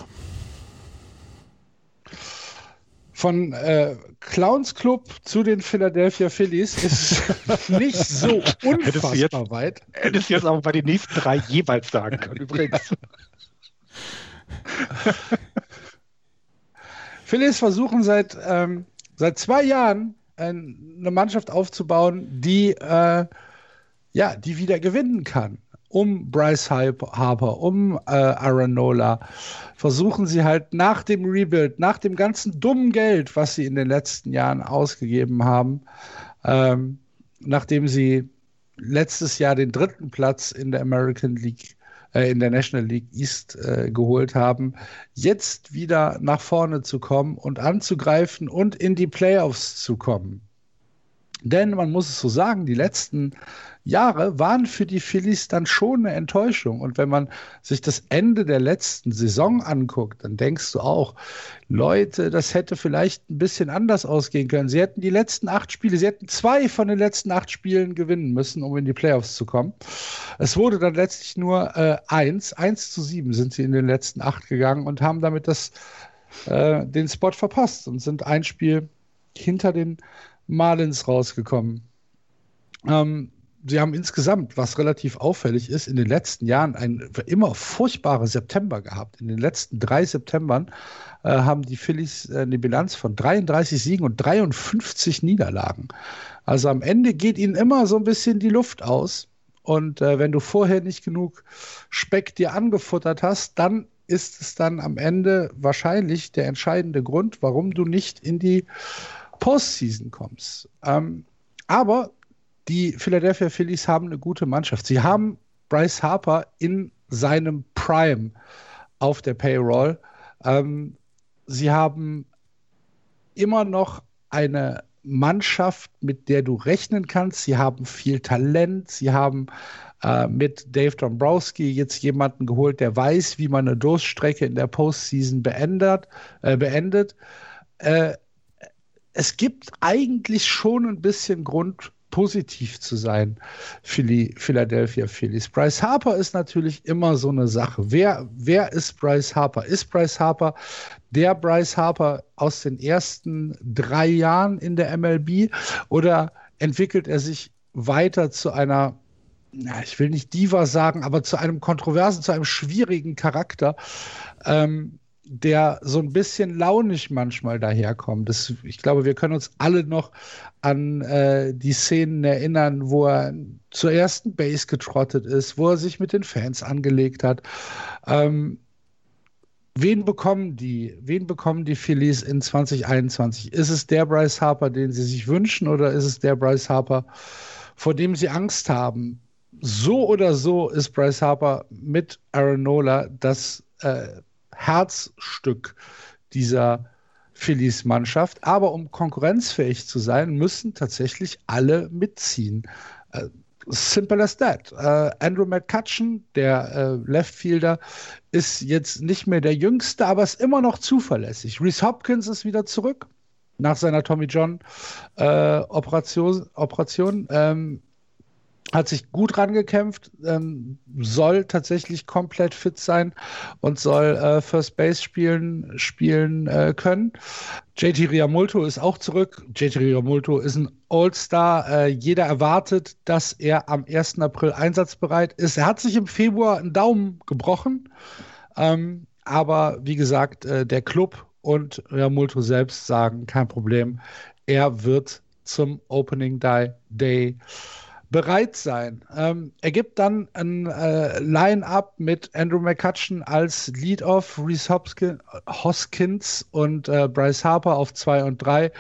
S2: von äh, Clowns Club zu den Philadelphia Phillies ist [LAUGHS] nicht so unfassbar
S4: jetzt,
S2: weit.
S4: Hättest du jetzt auch bei den nächsten drei jeweils sagen können, übrigens. [LAUGHS]
S2: Phillies versuchen seit, ähm, seit zwei Jahren eine Mannschaft aufzubauen, die, äh, ja, die wieder gewinnen kann um Bryce Harper, um äh, Aaron Nola, versuchen sie halt nach dem Rebuild, nach dem ganzen dummen Geld, was sie in den letzten Jahren ausgegeben haben, ähm, nachdem sie letztes Jahr den dritten Platz in der American League, äh, in der National League East äh, geholt haben, jetzt wieder nach vorne zu kommen und anzugreifen und in die Playoffs zu kommen. Denn man muss es so sagen, die letzten Jahre waren für die Phillies dann schon eine Enttäuschung. Und wenn man sich das Ende der letzten Saison anguckt, dann denkst du auch, Leute, das hätte vielleicht ein bisschen anders ausgehen können. Sie hätten die letzten acht Spiele, sie hätten zwei von den letzten acht Spielen gewinnen müssen, um in die Playoffs zu kommen. Es wurde dann letztlich nur äh, eins, eins zu sieben sind sie in den letzten acht gegangen und haben damit das, äh, den Spot verpasst und sind ein Spiel hinter den Marlins rausgekommen. Ähm, sie haben insgesamt, was relativ auffällig ist, in den letzten Jahren ein immer furchtbarer September gehabt. In den letzten drei Septembern äh, haben die Phillies äh, eine Bilanz von 33 Siegen und 53 Niederlagen. Also am Ende geht ihnen immer so ein bisschen die Luft aus. Und äh, wenn du vorher nicht genug Speck dir angefuttert hast, dann ist es dann am Ende wahrscheinlich der entscheidende Grund, warum du nicht in die Postseason kommst. Ähm, aber die Philadelphia Phillies haben eine gute Mannschaft. Sie haben Bryce Harper in seinem Prime auf der Payroll. Ähm, sie haben immer noch eine Mannschaft, mit der du rechnen kannst. Sie haben viel Talent. Sie haben äh, mit Dave Dombrowski jetzt jemanden geholt, der weiß, wie man eine Durststrecke in der Postseason beendet. Äh, beendet. Äh, es gibt eigentlich schon ein bisschen Grund, positiv zu sein für die Philadelphia Phillies. Bryce Harper ist natürlich immer so eine Sache. Wer, wer ist Bryce Harper? Ist Bryce Harper der Bryce Harper aus den ersten drei Jahren in der MLB oder entwickelt er sich weiter zu einer ich will nicht Diva sagen, aber zu einem kontroversen, zu einem schwierigen Charakter, ähm, der so ein bisschen launisch manchmal daherkommt. Das, ich glaube, wir können uns alle noch an äh, die Szenen erinnern, wo er zur ersten Base getrottet ist, wo er sich mit den Fans angelegt hat. Ähm, wen bekommen die? Wen bekommen die Phillies in 2021? Ist es der Bryce Harper, den sie sich wünschen, oder ist es der Bryce Harper, vor dem sie Angst haben? So oder so ist Bryce Harper mit Aaron Nola das äh, Herzstück dieser Phillies-Mannschaft. Aber um konkurrenzfähig zu sein, müssen tatsächlich alle mitziehen. Äh, simple as that. Uh, Andrew McCutcheon, der uh, Left Fielder, ist jetzt nicht mehr der Jüngste, aber ist immer noch zuverlässig. Reese Hopkins ist wieder zurück nach seiner Tommy John uh, Operation. Operation. Ähm, hat sich gut rangekämpft, ähm, soll tatsächlich komplett fit sein und soll äh, First Base spielen, spielen äh, können. JT Riamulto ist auch zurück. JT Riamulto ist ein All-Star. Äh, jeder erwartet, dass er am 1. April einsatzbereit ist. Er hat sich im Februar einen Daumen gebrochen. Ähm, aber wie gesagt, äh, der Club und Riamulto selbst sagen, kein Problem. Er wird zum Opening Day, Day bereit sein. Ähm, er gibt dann ein äh, Line-Up mit Andrew McCutcheon als Lead-Off, Reese Hoskins und äh, Bryce Harper auf 2 und 3.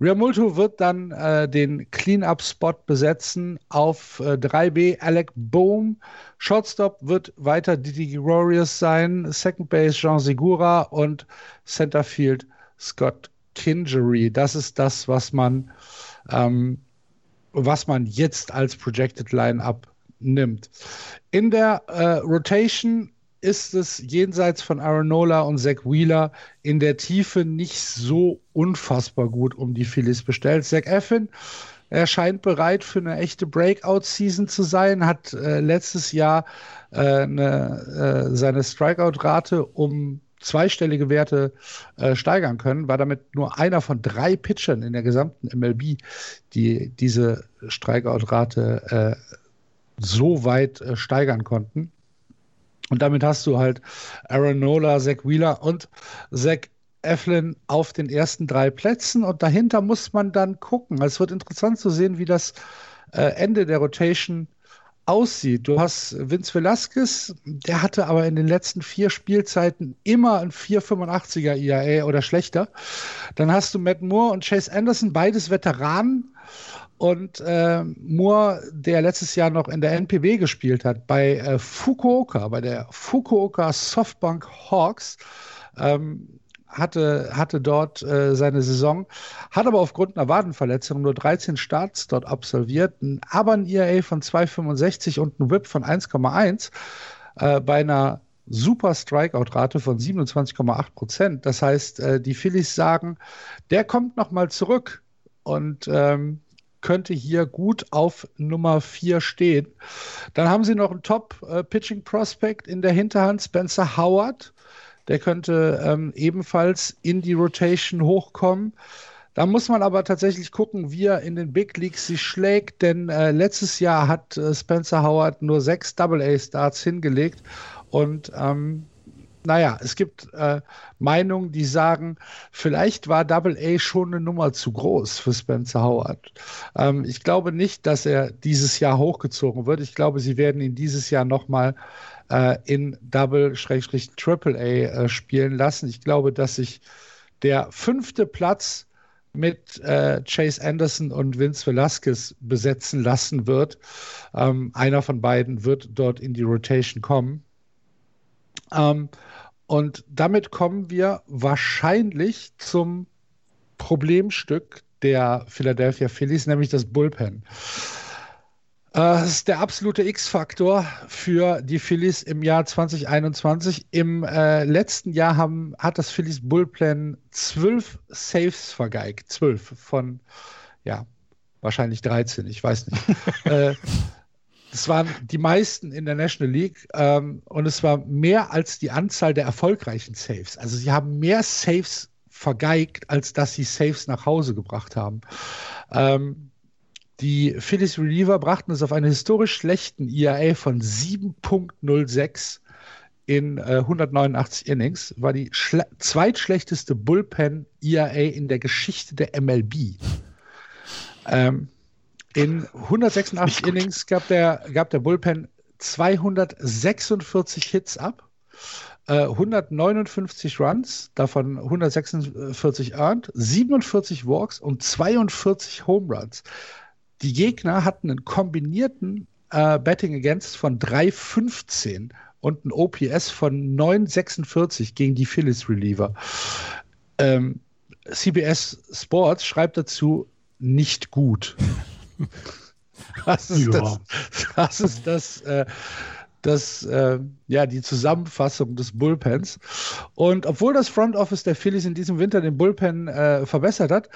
S2: Riamulto wird dann äh, den Clean-Up-Spot besetzen auf 3B äh, Alec Bohm. Shortstop wird weiter Didi Glorious sein, Second Base Jean Segura und Centerfield Scott Kingery. Das ist das, was man ähm, was man jetzt als Projected Line-Up nimmt. In der äh, Rotation ist es jenseits von Aaron und Zach Wheeler in der Tiefe nicht so unfassbar gut um die Phillies bestellt. Zach Effin, er scheint bereit für eine echte Breakout-Season zu sein, hat äh, letztes Jahr äh, eine, äh, seine Strikeout-Rate um zweistellige Werte äh, steigern können, war damit nur einer von drei Pitchern in der gesamten MLB, die diese Strikeout-Rate äh, so weit äh, steigern konnten. Und damit hast du halt Aaron Nola, Zach Wheeler und Zach Eflin auf den ersten drei Plätzen. Und dahinter muss man dann gucken. Es wird interessant zu sehen, wie das äh, Ende der Rotation aussieht. Du hast Vince Velasquez, der hatte aber in den letzten vier Spielzeiten immer ein 4,85er IAA oder schlechter. Dann hast du Matt Moore und Chase Anderson, beides Veteranen. Und äh, Moore, der letztes Jahr noch in der NPB gespielt hat, bei äh, Fukuoka, bei der Fukuoka Softbank Hawks, ähm, hatte, hatte dort äh, seine Saison, hat aber aufgrund einer Wadenverletzung nur 13 Starts dort absolviert, aber ein ERA von 2,65 und ein Whip von 1,1 äh, bei einer super Strikeout-Rate von 27,8 Prozent. Das heißt, äh, die Phillies sagen, der kommt nochmal zurück und ähm, könnte hier gut auf Nummer 4 stehen. Dann haben sie noch einen Top-Pitching-Prospect äh, in der Hinterhand, Spencer Howard der könnte ähm, ebenfalls in die Rotation hochkommen. Da muss man aber tatsächlich gucken, wie er in den Big Leagues sich schlägt, denn äh, letztes Jahr hat äh, Spencer Howard nur sechs Double-A-Starts hingelegt und ähm, naja, es gibt äh, Meinungen, die sagen, vielleicht war Double A schon eine Nummer zu groß für Spencer Howard. Ähm, ich glaube nicht, dass er dieses Jahr hochgezogen wird. Ich glaube, sie werden ihn dieses Jahr nochmal äh, in Double-Triple A äh, spielen lassen. Ich glaube, dass sich der fünfte Platz mit äh, Chase Anderson und Vince Velasquez besetzen lassen wird. Ähm, einer von beiden wird dort in die Rotation kommen. Ähm, und damit kommen wir wahrscheinlich zum Problemstück der Philadelphia Phillies, nämlich das Bullpen. Äh, das ist der absolute X-Faktor für die Phillies im Jahr 2021. Im äh, letzten Jahr haben, hat das Phillies Bullpen zwölf Saves vergeigt. Zwölf von, ja, wahrscheinlich 13, ich weiß nicht. [LAUGHS] äh, das waren die meisten in der National League ähm, und es war mehr als die Anzahl der erfolgreichen Saves. Also sie haben mehr Saves vergeigt, als dass sie Saves nach Hause gebracht haben. Ähm, die Phillies Reliever brachten es auf einen historisch schlechten ERA von 7.06 in äh, 189 Innings, war die zweitschlechteste Bullpen ERA in der Geschichte der MLB. Ähm, in 186 Innings gab der, gab der Bullpen 246 Hits ab 159 äh, Runs, davon 146 earned, 47 Walks und 42 Home Runs. Die Gegner hatten einen kombinierten äh, Betting Against von 3,15 und ein OPS von 9,46 gegen die Phillies Reliever. Ähm, CBS Sports schreibt dazu nicht gut. [LAUGHS] Das ist ja. das, das, ist das äh, das, äh, ja, die Zusammenfassung des Bullpens. Und obwohl das Front Office der Phillies in diesem Winter den Bullpen äh, verbessert hat,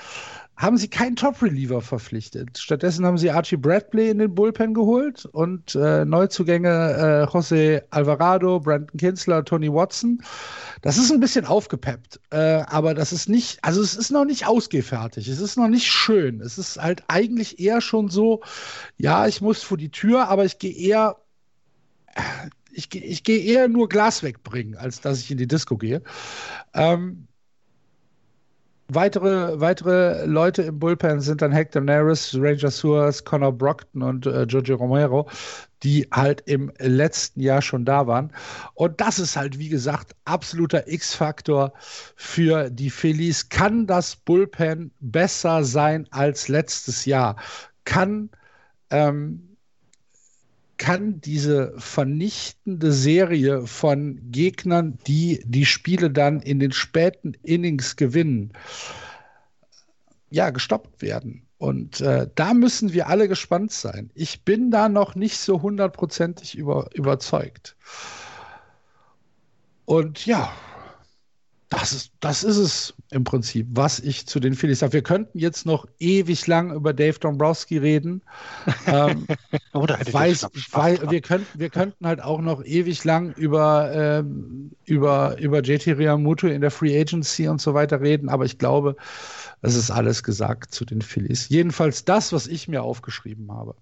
S2: haben sie keinen Top-Reliever verpflichtet. Stattdessen haben sie Archie Bradley in den Bullpen geholt und äh, Neuzugänge äh, José Alvarado, Brandon Kinsler, Tony Watson. Das ist ein bisschen aufgepeppt, äh, aber das ist nicht, also es ist noch nicht ausgefertigt, es ist noch nicht schön. Es ist halt eigentlich eher schon so, ja, ich muss vor die Tür, aber ich gehe eher ich, ich gehe eher nur Glas wegbringen, als dass ich in die Disco gehe. Ähm, weitere, weitere Leute im Bullpen sind dann Hector Neris, Ranger Suarez, Connor Brockton und äh, Giorgio Romero, die halt im letzten Jahr schon da waren. Und das ist halt, wie gesagt, absoluter X-Faktor für die Phillies. Kann das Bullpen besser sein als letztes Jahr? Kann ähm, kann diese vernichtende Serie von Gegnern, die die Spiele dann in den späten Innings gewinnen, ja, gestoppt werden. Und äh, da müssen wir alle gespannt sein. Ich bin da noch nicht so hundertprozentig über, überzeugt. Und ja, das ist, das ist es im Prinzip, was ich zu den Phillies sage. Wir könnten jetzt noch ewig lang über Dave Dombrowski reden. [LAUGHS] ähm, Oder hätte weiß, weil, wir, könnten, wir könnten halt auch noch ewig lang über, ähm, über, über JT Riamuto in der Free Agency und so weiter reden, aber ich glaube, es ist alles gesagt zu den Phillies. Jedenfalls das, was ich mir aufgeschrieben habe.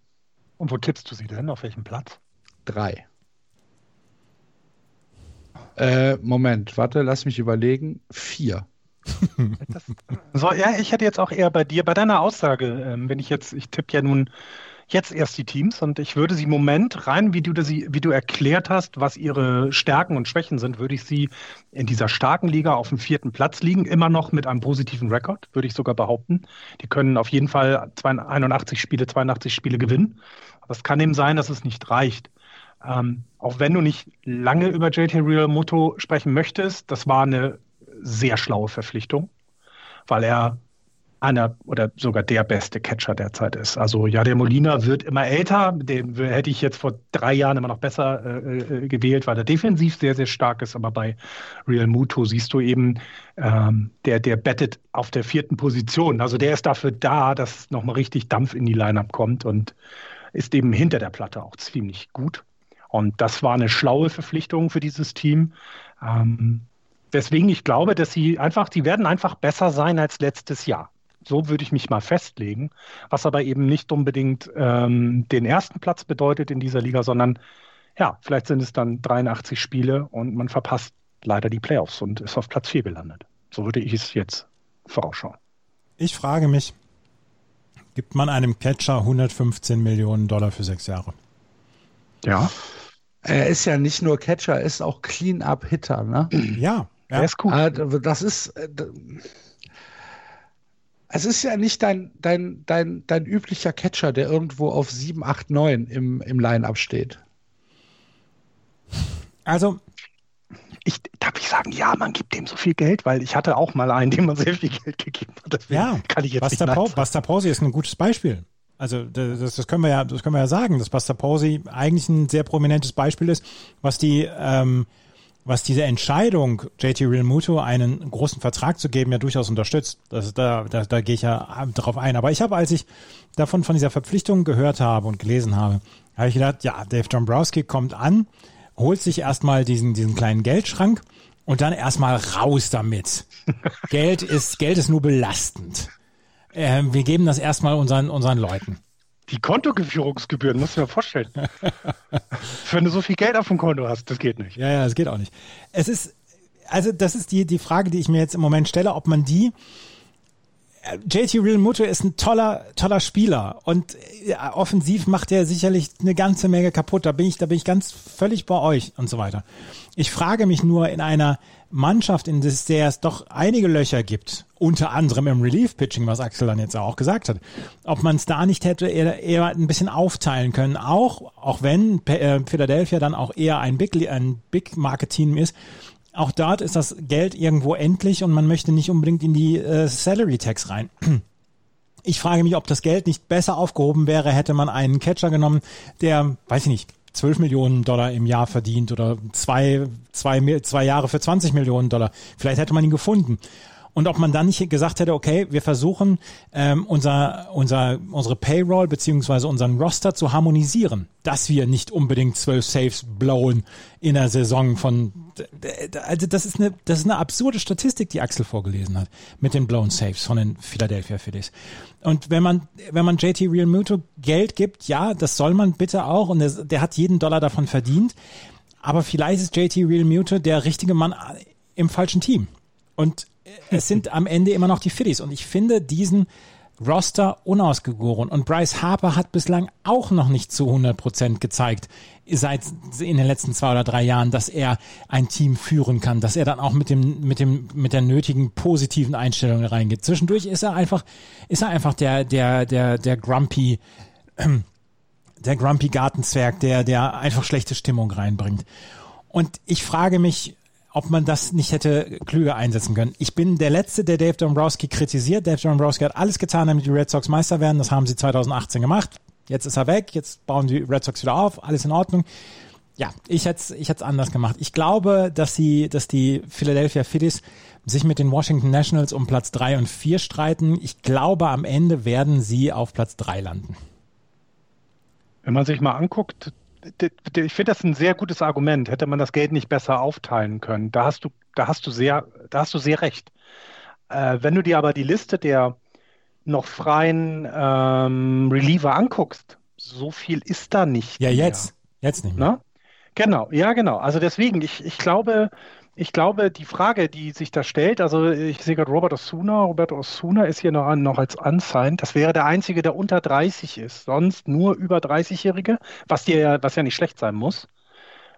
S4: Und wo tippst du sie denn? Auf welchem Platz?
S2: Drei. Äh, Moment, warte, lass mich überlegen. Vier.
S4: Das, [LAUGHS] so, ja, ich hätte jetzt auch eher bei dir, bei deiner Aussage, ähm, wenn ich jetzt, ich tippe ja nun jetzt erst die Teams und ich würde sie Moment rein, wie du, das, wie du erklärt hast, was ihre Stärken und Schwächen sind, würde ich sie in dieser starken Liga auf dem vierten Platz liegen, immer noch mit einem positiven Rekord, würde ich sogar behaupten. Die können auf jeden Fall 81 Spiele, 82 Spiele gewinnen. Aber es kann eben sein, dass es nicht reicht. Ähm, auch wenn du nicht lange über JT Real Moto sprechen möchtest, das war eine sehr schlaue Verpflichtung, weil er einer oder sogar der beste Catcher derzeit ist. Also ja, der Molina wird immer älter, den hätte ich jetzt vor drei Jahren immer noch besser äh, äh, gewählt, weil er defensiv sehr, sehr stark ist, aber bei Real Muto siehst du eben, ähm, der, der bettet auf der vierten Position. Also der ist dafür da, dass nochmal richtig Dampf in die Lineup kommt und ist eben hinter der Platte auch ziemlich gut. Und das war eine schlaue Verpflichtung für dieses Team. Ähm, deswegen, ich glaube, dass sie einfach, die werden einfach besser sein als letztes Jahr. So würde ich mich mal festlegen, was aber eben nicht unbedingt ähm, den ersten Platz bedeutet in dieser Liga, sondern ja, vielleicht sind es dann 83 Spiele und man verpasst leider die Playoffs und ist auf Platz 4 gelandet. So würde ich es jetzt vorausschauen.
S3: Ich frage mich, gibt man einem Catcher 115 Millionen Dollar für sechs Jahre?
S2: Ja. Er ist ja nicht nur Catcher, er ist auch Clean-Up-Hitter, ne?
S3: Ja,
S2: er ist cool. Ah, das ist. Äh, Es ist ja nicht dein, dein, dein, dein üblicher Catcher, der irgendwo auf 7, 8, 9 im, im Line-Up steht.
S3: Also,
S4: ich, darf ich sagen, ja, man gibt dem so viel Geld, weil ich hatte auch mal einen, dem man sehr viel Geld gegeben hat.
S3: Deswegen ja, kann ich jetzt Buster, nicht po Buster Posey ist ein gutes Beispiel. Also das, das, können wir ja, das können wir ja sagen, dass Buster Posey eigentlich ein sehr prominentes Beispiel ist, was die, ähm, was diese Entscheidung, JT Realmuto einen großen Vertrag zu geben, ja durchaus unterstützt. Das, da, da, da gehe ich ja drauf ein. Aber ich habe, als ich davon von dieser Verpflichtung gehört habe und gelesen habe, habe ich gedacht, ja, Dave Dombrowski kommt an, holt sich erstmal diesen, diesen kleinen Geldschrank und dann erstmal raus damit. [LAUGHS] Geld ist, Geld ist nur belastend. Äh, wir geben das erstmal unseren, unseren Leuten.
S4: Die Kontogeführungsgebühren, musst du dir vorstellen. [LAUGHS] Wenn du so viel Geld auf dem Konto hast, das geht nicht.
S3: Ja, ja, das geht auch nicht. Es ist, also das ist die, die Frage, die ich mir jetzt im Moment stelle, ob man die JT Real Muto ist ein toller, toller Spieler und ja, offensiv macht er sicherlich eine ganze Menge kaputt. Da bin ich, da bin ich ganz völlig bei euch und so weiter. Ich frage mich nur in einer Mannschaft, in der es doch einige Löcher gibt, unter anderem im Relief-Pitching, was Axel dann jetzt auch gesagt hat, ob man es da nicht hätte eher, eher ein bisschen aufteilen können, auch, auch wenn äh, Philadelphia dann auch eher ein Big, ein Big Market Team ist, auch dort ist das Geld irgendwo endlich und man möchte nicht unbedingt in die äh, Salary Tax rein. Ich frage mich, ob das Geld nicht besser aufgehoben wäre, hätte man einen Catcher genommen, der, weiß ich nicht, 12 Millionen Dollar im Jahr verdient oder zwei, zwei, zwei Jahre für 20 Millionen Dollar. Vielleicht hätte man ihn gefunden und ob man dann nicht gesagt hätte, okay, wir versuchen ähm, unser, unser, unsere Payroll beziehungsweise unseren Roster zu harmonisieren, dass wir nicht unbedingt zwölf Saves blowen in der Saison von also das ist eine das ist eine absurde Statistik, die Axel vorgelesen hat mit den blown Saves von den Philadelphia Phillies. Und wenn man wenn man JT Real Muto Geld gibt, ja, das soll man bitte auch und der, der hat jeden Dollar davon verdient. Aber vielleicht ist JT Real Muto der richtige Mann im falschen Team. Und es sind am Ende immer noch die Phillies. Und ich finde diesen Roster unausgegoren. Und Bryce Harper hat bislang auch noch nicht zu 100 Prozent gezeigt, seit in den letzten zwei oder drei Jahren, dass er ein Team führen kann, dass er dann auch mit dem, mit dem, mit der nötigen positiven Einstellung reingeht. Zwischendurch ist er einfach, ist er einfach der, der, der, der grumpy, [CLEARS THROAT] der grumpy Gartenzwerg, der, der einfach schlechte Stimmung reinbringt. Und ich frage mich, ob man das nicht hätte klüger einsetzen können. Ich bin der Letzte, der Dave Dombrowski kritisiert. Dave Dombrowski hat alles getan, damit die Red Sox Meister werden. Das haben sie 2018 gemacht. Jetzt ist er weg. Jetzt bauen die Red Sox wieder auf. Alles in Ordnung. Ja, ich hätte ich hätte es anders gemacht. Ich glaube, dass sie, dass die Philadelphia Phillies sich mit den Washington Nationals um Platz drei und vier streiten. Ich glaube, am Ende werden sie auf Platz drei landen.
S4: Wenn man sich mal anguckt, ich finde das ein sehr gutes Argument. Hätte man das Geld nicht besser aufteilen können, da hast du, da hast du sehr, da hast du sehr recht. Äh, wenn du dir aber die Liste der noch freien ähm, Reliever anguckst, so viel ist da nicht.
S3: Ja, jetzt, mehr. jetzt nicht mehr.
S4: Na? Genau, ja, genau. Also deswegen, ich, ich glaube, ich glaube, die Frage, die sich da stellt, also ich sehe gerade Robert Osuna, Roberto Osuna ist hier noch, noch als unsigned. Das wäre der Einzige, der unter 30 ist. Sonst nur über 30-Jährige, was was ja nicht schlecht sein muss.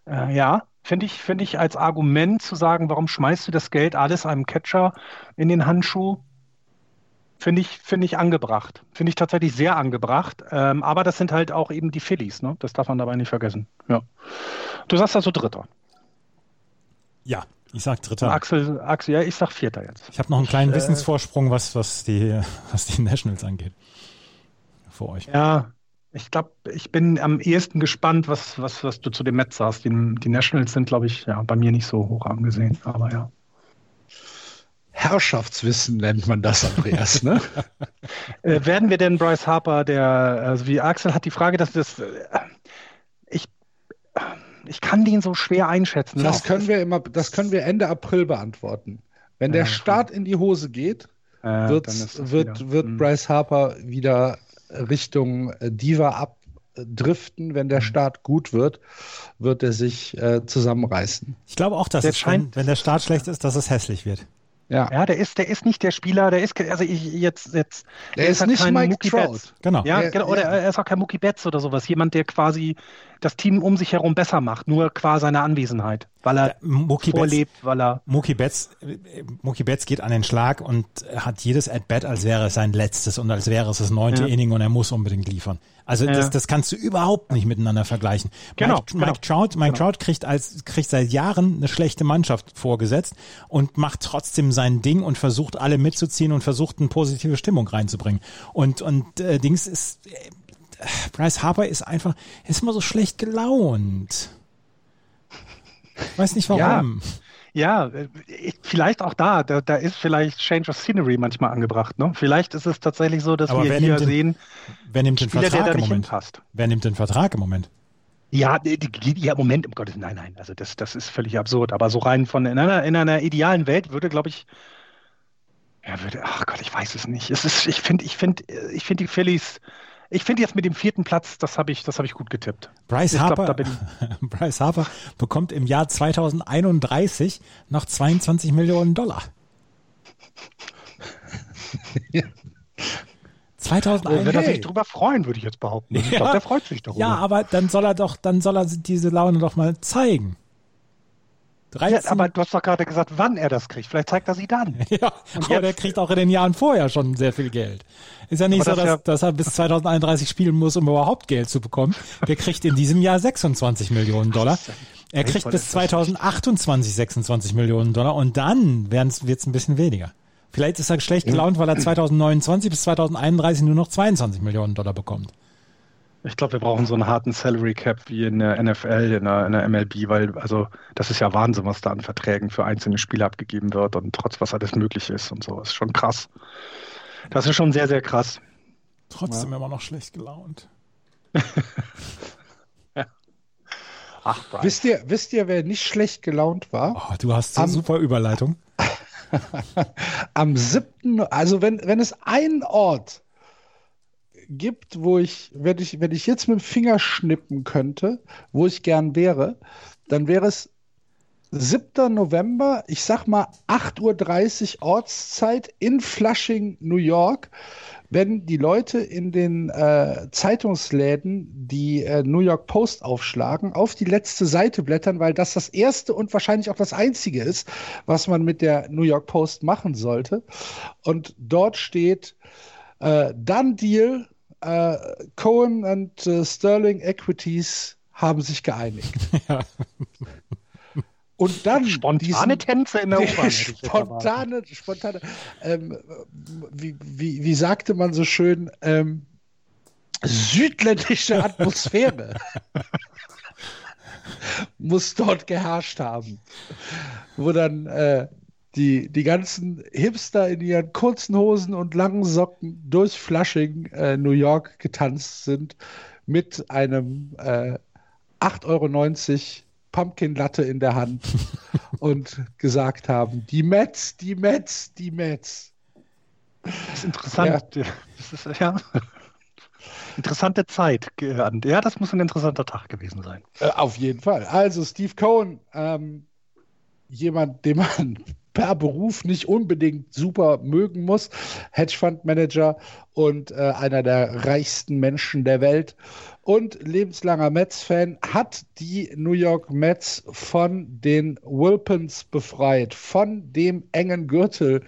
S4: Äh, ja, finde ich, finde ich als Argument zu sagen, warum schmeißt du das Geld alles einem Catcher in den Handschuh, finde ich, finde ich angebracht. Finde ich tatsächlich sehr angebracht. Ähm, aber das sind halt auch eben die Phillies, ne? Das darf man dabei nicht vergessen. Ja. Du sagst also Dritter.
S3: Ja, ich sag Dritter.
S4: Axel, Axel, ja, ich sag Vierter jetzt.
S3: Ich habe noch einen kleinen ich, äh, Wissensvorsprung, was, was, die, was die Nationals angeht. Für euch.
S4: Ja, ich glaube, ich bin am ehesten gespannt, was, was, was du zu den Mets sagst. Die, die Nationals sind, glaube ich, ja, bei mir nicht so hoch angesehen, aber ja.
S2: Herrschaftswissen nennt man das, Andreas, ne? [LAUGHS]
S4: äh, werden wir denn Bryce Harper, der, also wie Axel hat die Frage, dass das, äh, ich kann den so schwer einschätzen.
S2: Das ne? können wir immer, das können wir Ende April beantworten. Wenn der ja, Start in die Hose geht, äh, wird, wird, wird hm. Bryce Harper wieder Richtung äh, Diva abdriften. Wenn der hm. Start gut wird, wird er sich äh, zusammenreißen.
S3: Ich glaube auch, dass der es, scheint, wenn der Start schlecht ist, dass es hässlich wird.
S4: Ja. ja, der ist, der ist nicht der Spieler, der ist, also ich jetzt, jetzt,
S2: der, der ist, ist halt nicht Mike Mookie Trout.
S4: Genau. Ja, der, genau. Oder er ist auch kein Mookie Betts oder sowas. Jemand, der quasi, das Team um sich herum besser macht, nur qua seiner Anwesenheit, weil er
S3: Mookie
S4: vorlebt,
S3: Betts,
S4: weil er.
S3: Mookie Betts, Mookie Betts geht an den Schlag und hat jedes At-Bat, als wäre es sein letztes und als wäre es das neunte
S4: Ja.
S3: Inning und er muss unbedingt liefern. Also
S4: Ja.
S3: das, das kannst du überhaupt nicht miteinander vergleichen.
S4: Genau,
S3: Mike,
S4: genau.
S3: Mike Trout, Mike
S4: Genau.
S3: Trout kriegt als kriegt seit Jahren eine schlechte Mannschaft vorgesetzt und macht trotzdem sein Ding und versucht alle mitzuziehen und versucht eine positive Stimmung reinzubringen. Und und äh, Dings ist äh, Bryce Harper ist einfach ist immer so schlecht gelaunt. Ich weiß nicht warum.
S4: Ja, äh, ich- vielleicht auch da, da, da ist vielleicht Change of Scenery manchmal angebracht. Ne? Vielleicht ist es tatsächlich so, dass
S3: Aber
S4: wir hier
S3: den
S4: sehen,
S3: Wer nimmt den
S4: Spieler, der
S3: Vertrag
S4: da
S3: im
S4: nicht
S3: Moment?
S4: hinpasst.
S3: Wer nimmt den Vertrag im Moment?
S4: Ja, ja, Moment, um Gottes Nein, nein. Also das, das ist völlig absurd. Aber so rein von in einer, in einer idealen Welt würde, glaube ich, ja, würde, ach Gott, ich weiß es nicht. Es ist, ich finde, ich finde, ich finde die Phillies, ich finde jetzt mit dem vierten Platz, das habe ich, das habe ich gut getippt.
S3: Bryce
S4: Ich glaub,
S3: Harper,
S4: bin [LAUGHS]
S3: Bryce Harper bekommt im Jahr 2031 noch 22 Millionen Dollar.
S4: Ich würde
S3: 2031.
S4: sich drüber freuen, würde ich jetzt behaupten. Ich [LAUGHS]
S3: Ja.
S4: glaube, der freut sich darüber.
S3: Ja, aber dann soll er doch, dann soll er diese Laune doch mal zeigen. 13,
S4: Ja, aber du hast doch gerade gesagt, wann er das kriegt. Vielleicht zeigt er sie dann. [LAUGHS]
S3: Ja,
S4: Und
S3: aber
S4: jetzt-
S3: der kriegt auch in den Jahren vorher schon sehr viel Geld. Ist ja nicht
S4: Aber
S3: so,
S4: das
S3: dass,
S4: ja-
S3: dass er bis 2031 spielen muss, um überhaupt Geld zu bekommen. Der kriegt in diesem Jahr 26 Millionen Dollar. Er kriegt bis
S4: ist das
S3: 2028 26 Millionen Dollar und dann wird es ein bisschen weniger. Vielleicht ist er schlecht gelaunt, weil er 2029 bis 2031 nur noch 22 Millionen Dollar bekommt.
S4: Ich glaube, wir brauchen so einen harten Salary Cap wie in der NFL, in der, in der MLB, weil also das ist ja Wahnsinn, was da an Verträgen für einzelne Spieler abgegeben wird und trotz was alles möglich ist und so. Das ist schon krass. Das ist schon sehr, sehr krass.
S3: Trotzdem immer noch schlecht gelaunt. [LAUGHS]
S4: Ach, Brian.
S2: Wisst ihr, wisst ihr, wer nicht schlecht gelaunt war?
S3: Oh, du hast so
S2: Am-
S3: super Überleitung. [LAUGHS]
S2: Am 7., also wenn, wenn es einen Ort gibt, wo ich, wenn ich, wenn ich jetzt mit dem Finger schnippen könnte, wo ich gern wäre, dann wäre es 7. November, ich sag mal 8.30 Uhr Ortszeit in Flushing, New York, wenn die Leute in den äh, Zeitungsläden die äh, New York Post aufschlagen, auf die letzte Seite blättern, weil das das erste und wahrscheinlich auch das einzige ist, was man mit der New York Post machen sollte. Und dort steht äh, Done Deal, äh, Cohen und äh, Sterling Equities haben sich geeinigt. [LAUGHS]
S3: Ja.
S2: Und dann
S4: Spontane
S2: diesen-
S4: Tänze in der [LAUGHS] U-Bahn.
S2: spontane, spontane, ähm, wie, wie, wie sagte man so schön, ähm, südländische Atmosphäre [LAUGHS] muss dort geherrscht haben. Wo dann äh, die, die ganzen Hipster in ihren kurzen Hosen und langen Socken durch Flushing, äh, New York getanzt sind mit einem äh, 8,90 Euro Pumpkin Latte in der Hand [LAUGHS] und gesagt haben, die Mets, die Mets, die Mets.
S4: Das ist interessant. Das ist, ja. Interessante Zeit. Ja, das muss ein interessanter Tag gewesen sein.
S2: Äh, auf jeden Fall. Also Steve Cohen, ähm, jemand, den man per Beruf nicht unbedingt super mögen muss, Hedgefondsmanager und äh, einer der reichsten Menschen der Welt. Und lebenslanger Mets-Fan, hat die New York Mets von den Wilpons befreit, von dem engen Gürtel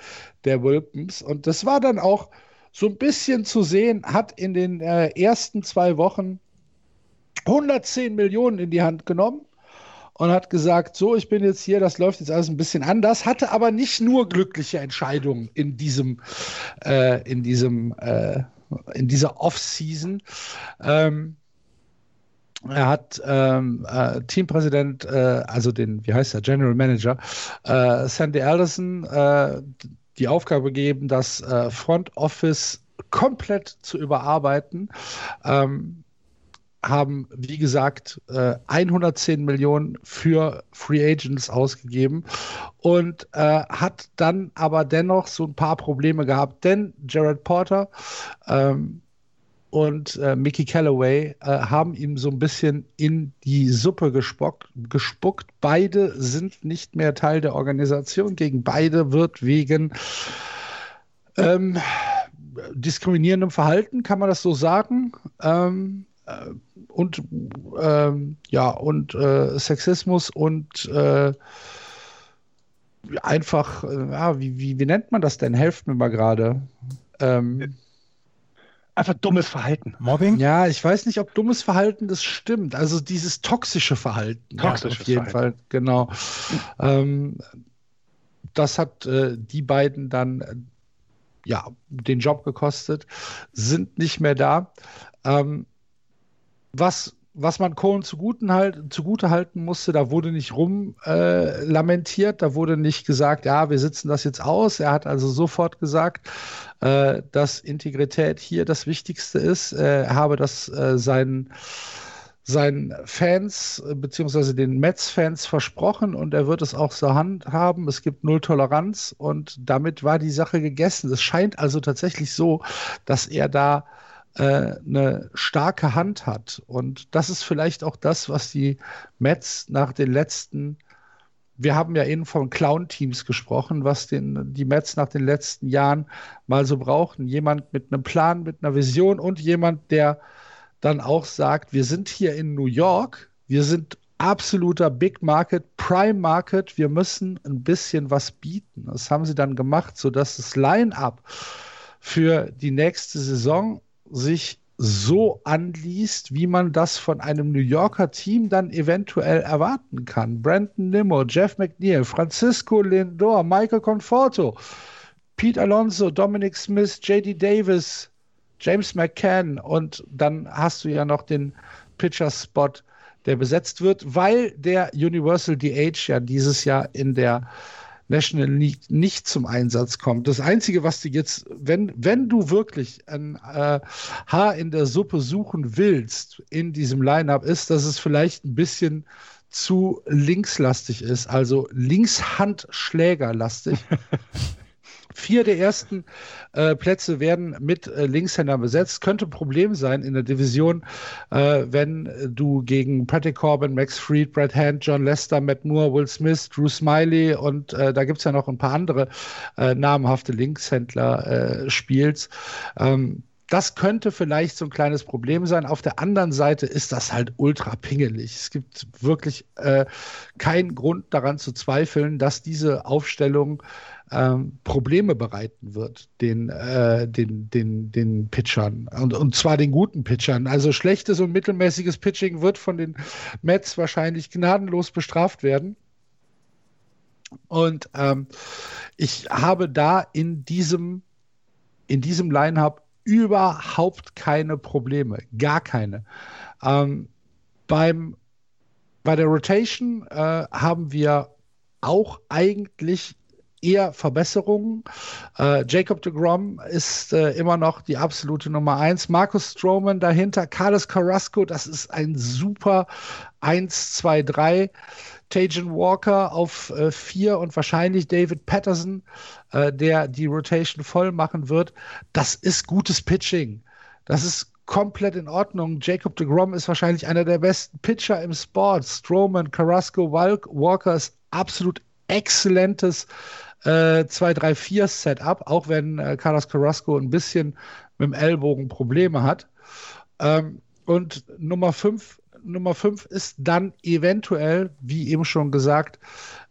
S2: der Wilpons. Und das war dann auch so ein bisschen zu sehen, hat in den äh, ersten zwei Wochen 110 Millionen in die Hand genommen und hat gesagt, so, ich bin jetzt hier, das läuft jetzt alles ein bisschen anders, hatte aber nicht nur glückliche Entscheidungen in diesem, äh, in diesem, äh, in dieser Off-Season. Ähm, er hat ähm, äh, Teampräsident, äh, also den, wie heißt der, General Manager, äh, Sandy Alderson, äh, die Aufgabe gegeben, das äh, Front Office komplett zu überarbeiten. Ähm, haben, wie gesagt, äh, 110 Millionen für Free Agents ausgegeben und äh, hat dann aber dennoch so ein paar Probleme gehabt, denn Jared Porter ähm, und äh, Mickey Callaway äh, haben ihm so ein bisschen in die Suppe gespuckt, gespuckt. Beide sind nicht mehr Teil der Organisation. Gegen beide wird wegen ähm, diskriminierendem Verhalten, kann man das so sagen, ähm, äh, und ähm, ja und äh, Sexismus und äh, einfach, äh, ja, wie, wie, wie nennt man das denn? Helft mir mal gerade. Ähm,
S4: einfach dummes Verhalten.
S2: Mobbing? Ja, ich weiß nicht, ob dummes Verhalten das stimmt. Also dieses toxische Verhalten.
S4: Toxisches
S2: ja, auf jeden
S4: Verhalten.
S2: Fall, genau. Ähm, das hat äh, die beiden dann äh, ja den Job gekostet, sind nicht mehr da. Ähm, was was man Cohen halt, zugute halten musste, da wurde nicht rum äh, lamentiert, da wurde nicht gesagt, ja, wir sitzen das jetzt aus. Er hat also sofort gesagt, äh, dass Integrität hier das Wichtigste ist. Er habe das äh, seinen, seinen Fans äh, beziehungsweise den Mets-Fans versprochen und er wird es auch zur Hand haben. Es gibt null Toleranz und damit war die Sache gegessen. Es scheint also tatsächlich so, dass er da eine starke Hand hat. Und das ist vielleicht auch das, was die Mets nach den letzten, wir haben ja eben von Clown-Teams gesprochen, was den, die Mets nach den letzten Jahren mal so brauchten. Jemand mit einem Plan, mit einer Vision und jemand, der dann auch sagt, wir sind hier in New York, wir sind absoluter Big Market, Prime Market, wir müssen ein bisschen was bieten. Das haben sie dann gemacht, sodass das Line-up für die nächste Saison sich so anliest, wie man das von einem New Yorker Team dann eventuell erwarten kann. Brandon Nimmo, Jeff McNeil, Francisco Lindor, Michael Conforto, Pete Alonso, Dominic Smith, JD Davis, James McCann und dann hast du ja noch den Pitcher-Spot, der besetzt wird, weil der Universal DH ja dieses Jahr in der National League nicht zum Einsatz kommt. Das Einzige, was du jetzt, wenn, wenn du wirklich ein äh, Haar in der Suppe suchen willst in diesem Lineup, ist, dass es vielleicht ein bisschen zu linkslastig ist, also linkshandschlägerlastig. [LAUGHS] Vier der ersten äh, Plätze werden mit äh, Linkshändern besetzt. Könnte ein Problem sein in der Division, äh, wenn du gegen Patrick Corbin, Max Fried, Brad Hand, John Lester, Matt Moore, Will Smith, Drew Smiley und äh, da gibt es ja noch ein paar andere äh, namhafte Linkshändler äh, spielst. Ähm, das könnte vielleicht so ein kleines Problem sein. Auf der anderen Seite ist das halt ultra pingelig. Es gibt wirklich äh, keinen Grund daran zu zweifeln, dass diese Aufstellung ähm, Probleme bereiten wird, den, äh, den, den, den Pitchern. Und, und zwar den guten Pitchern. Also schlechtes und mittelmäßiges Pitching wird von den Mets wahrscheinlich gnadenlos bestraft werden. Und ähm, ich habe da in diesem, in diesem Line-Up überhaupt keine Probleme. Gar keine. Ähm, beim, bei der Rotation äh, haben wir auch eigentlich eher Verbesserungen. Äh, Jacob de Grom ist äh, immer noch die absolute Nummer eins. Markus Stroman dahinter, Carlos Carrasco, das ist ein super 1, 2, 3. Tajan Walker auf 4 äh, und wahrscheinlich David Patterson, äh, der die Rotation voll machen wird. Das ist gutes Pitching. Das ist komplett in Ordnung. Jacob de Grom ist wahrscheinlich einer der besten Pitcher im Sport. Stroman, Carrasco, Walker ist absolut exzellentes äh, 2-3-4 Setup, auch wenn äh, Carlos Carrasco ein bisschen mit dem Ellbogen Probleme hat. Ähm, und Nummer 5 Nummer 5 ist dann eventuell, wie eben schon gesagt,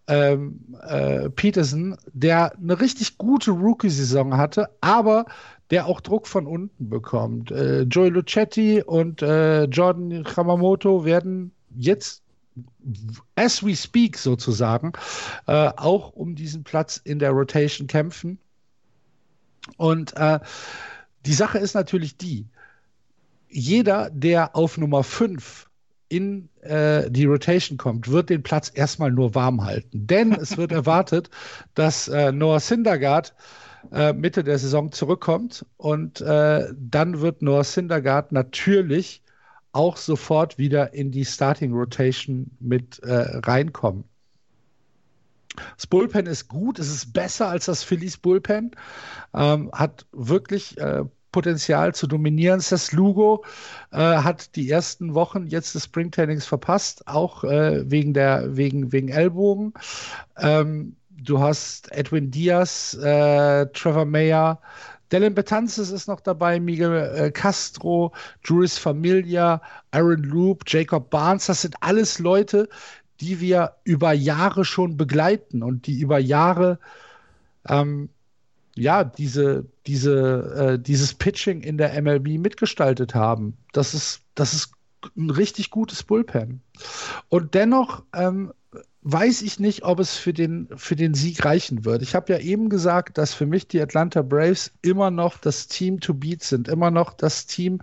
S2: ähm, äh, Peterson, der eine richtig gute Rookie-Saison hatte, aber der auch Druck von unten bekommt. Äh, Joey Lucetti und äh, Jordan Yamamoto werden jetzt as we speak sozusagen, äh, auch um diesen Platz in der Rotation kämpfen. Und äh, die Sache ist natürlich die, jeder, der auf Nummer 5 in äh, die Rotation kommt, wird den Platz erstmal nur warm halten. Denn es wird [LAUGHS] erwartet, dass äh, Noah Syndergaard äh, Mitte der Saison zurückkommt und äh, dann wird Noah Syndergaard natürlich auch sofort wieder in die Starting Rotation mit äh, reinkommen. Das Bullpen ist gut, es ist besser als das Phillies Bullpen, ähm, hat wirklich äh, Potenzial zu dominieren. Seth Lugo äh, hat die ersten Wochen jetzt des Springtrainings verpasst, auch äh, wegen der wegen wegen Ellbogen. Ähm, du hast Edwin Diaz, äh, Trevor Mayer, Dylan Betances ist noch dabei, Miguel äh, Castro, Juris Familia, Aaron Loop, Jacob Barnes. Das sind alles Leute, die wir über Jahre schon begleiten und die über Jahre ähm, ja diese, diese, äh, dieses Pitching in der MLB mitgestaltet haben. Das ist, das ist ein richtig gutes Bullpen. Und dennoch ähm, weiß ich nicht, ob es für den, für den Sieg reichen wird. Ich habe ja eben gesagt, dass für mich die Atlanta Braves immer noch das Team to beat sind, immer noch das Team,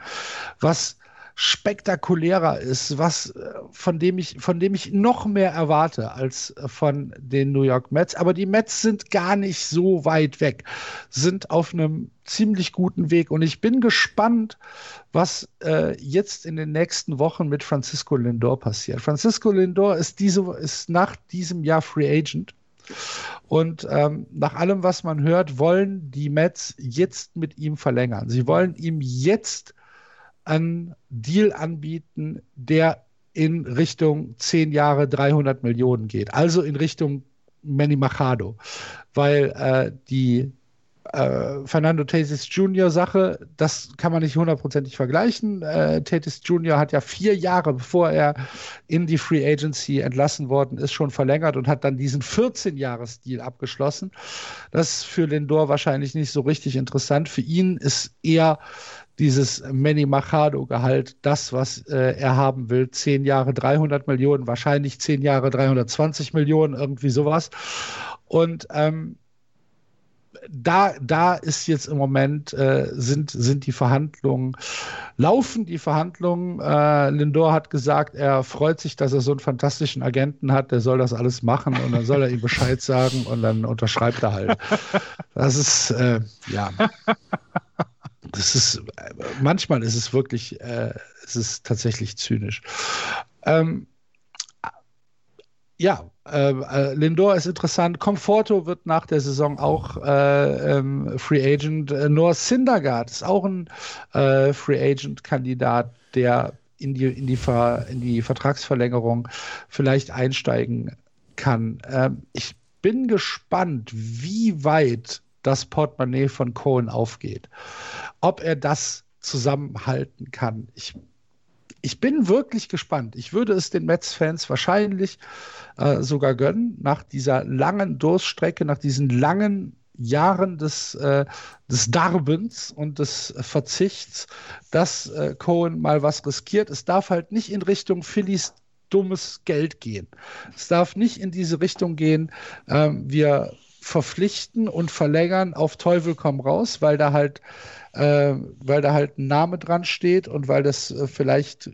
S2: was spektakulärer ist, was äh, von dem ich von dem ich noch mehr erwarte als äh, von den New York Mets, aber die Mets sind gar nicht so weit weg, sind auf einem ziemlich guten Weg und ich bin gespannt, was äh, jetzt in den nächsten Wochen mit Francisco Lindor passiert. Francisco Lindor ist diese ist nach diesem Jahr Free Agent. Und ähm, nach allem, was man hört, wollen die Mets jetzt mit ihm verlängern. Sie wollen ihm jetzt einen Deal anbieten, der in Richtung 10 Jahre 300 Millionen geht, also in Richtung Manny Machado, weil äh, die äh, Fernando Tatis Jr. Sache, das kann man nicht hundertprozentig vergleichen. Äh, Tatis Jr. hat ja vier Jahre, bevor er in die Free Agency entlassen worden ist, schon verlängert und hat dann diesen 14-Jahres-Deal abgeschlossen. Das ist für Lindor wahrscheinlich nicht so richtig interessant. Für ihn ist eher dieses Manny Machado-Gehalt, das, was äh, er haben will, zehn Jahre 300 Millionen, wahrscheinlich zehn Jahre 320 Millionen, irgendwie sowas. Und ähm, da, da ist jetzt im Moment, äh, sind, sind die Verhandlungen, laufen die Verhandlungen. Äh, Lindor hat gesagt, er freut sich, dass er so einen fantastischen Agenten hat, der soll das alles machen und dann soll er ihm Bescheid sagen und dann unterschreibt er halt. Das ist, äh, ja das ist, manchmal ist es wirklich, äh, es ist tatsächlich zynisch. Ähm, ja, äh, äh, Lindor ist interessant. Conforto wird nach der Saison auch äh, ähm, Free Agent. Äh, Noah Syndergaard ist auch ein äh, Free Agent-Kandidat, der in die, in, die Ver, in die Vertragsverlängerung vielleicht einsteigen kann. Ähm, ich bin gespannt, wie weit das Portemonnaie von Cohen aufgeht. Ob er das zusammenhalten kann. Ich, ich bin wirklich gespannt. Ich würde es den Mets-Fans wahrscheinlich äh, sogar gönnen, nach dieser langen Durststrecke, nach diesen langen Jahren des, äh, des Darbens und des Verzichts, dass äh, Cohen mal was riskiert. Es darf halt nicht in Richtung Phillies dummes Geld gehen. Es darf nicht in diese Richtung gehen, ähm, wir verpflichten und verlängern auf Teufel komm raus, weil da halt, äh, weil da halt ein Name dran steht und weil das äh, vielleicht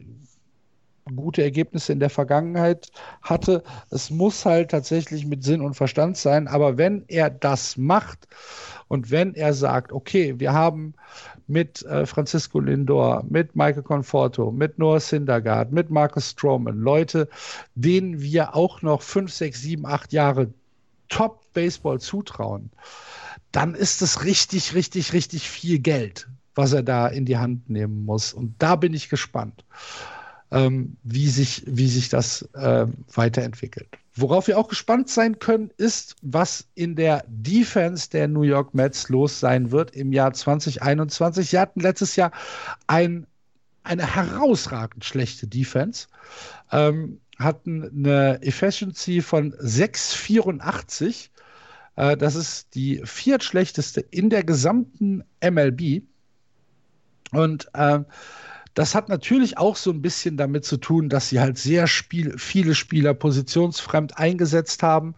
S2: gute Ergebnisse in der Vergangenheit hatte. Es muss halt tatsächlich mit Sinn und Verstand sein. Aber wenn er das macht und wenn er sagt, okay, wir haben mit äh, Francisco Lindor, mit Michael Conforto, mit Noah Syndergaard, mit Marcus Stroman, Leute, denen wir auch noch fünf, sechs, sieben, acht Jahre Top-Baseball zutrauen, dann ist es richtig, richtig, richtig viel Geld, was er da in die Hand nehmen muss. Und da bin ich gespannt, ähm, wie, sich, wie sich das äh, weiterentwickelt. Worauf wir auch gespannt sein können, ist, was in der Defense der New York Mets los sein wird im Jahr 2021. Sie hatten letztes Jahr ein, eine herausragend schlechte Defense. Ähm, hatten eine Efficiency von 6,84. Äh, das ist die viertschlechteste in der gesamten MLB. Und äh, das hat natürlich auch so ein bisschen damit zu tun, dass sie halt sehr Spiel, viele Spieler positionsfremd eingesetzt haben.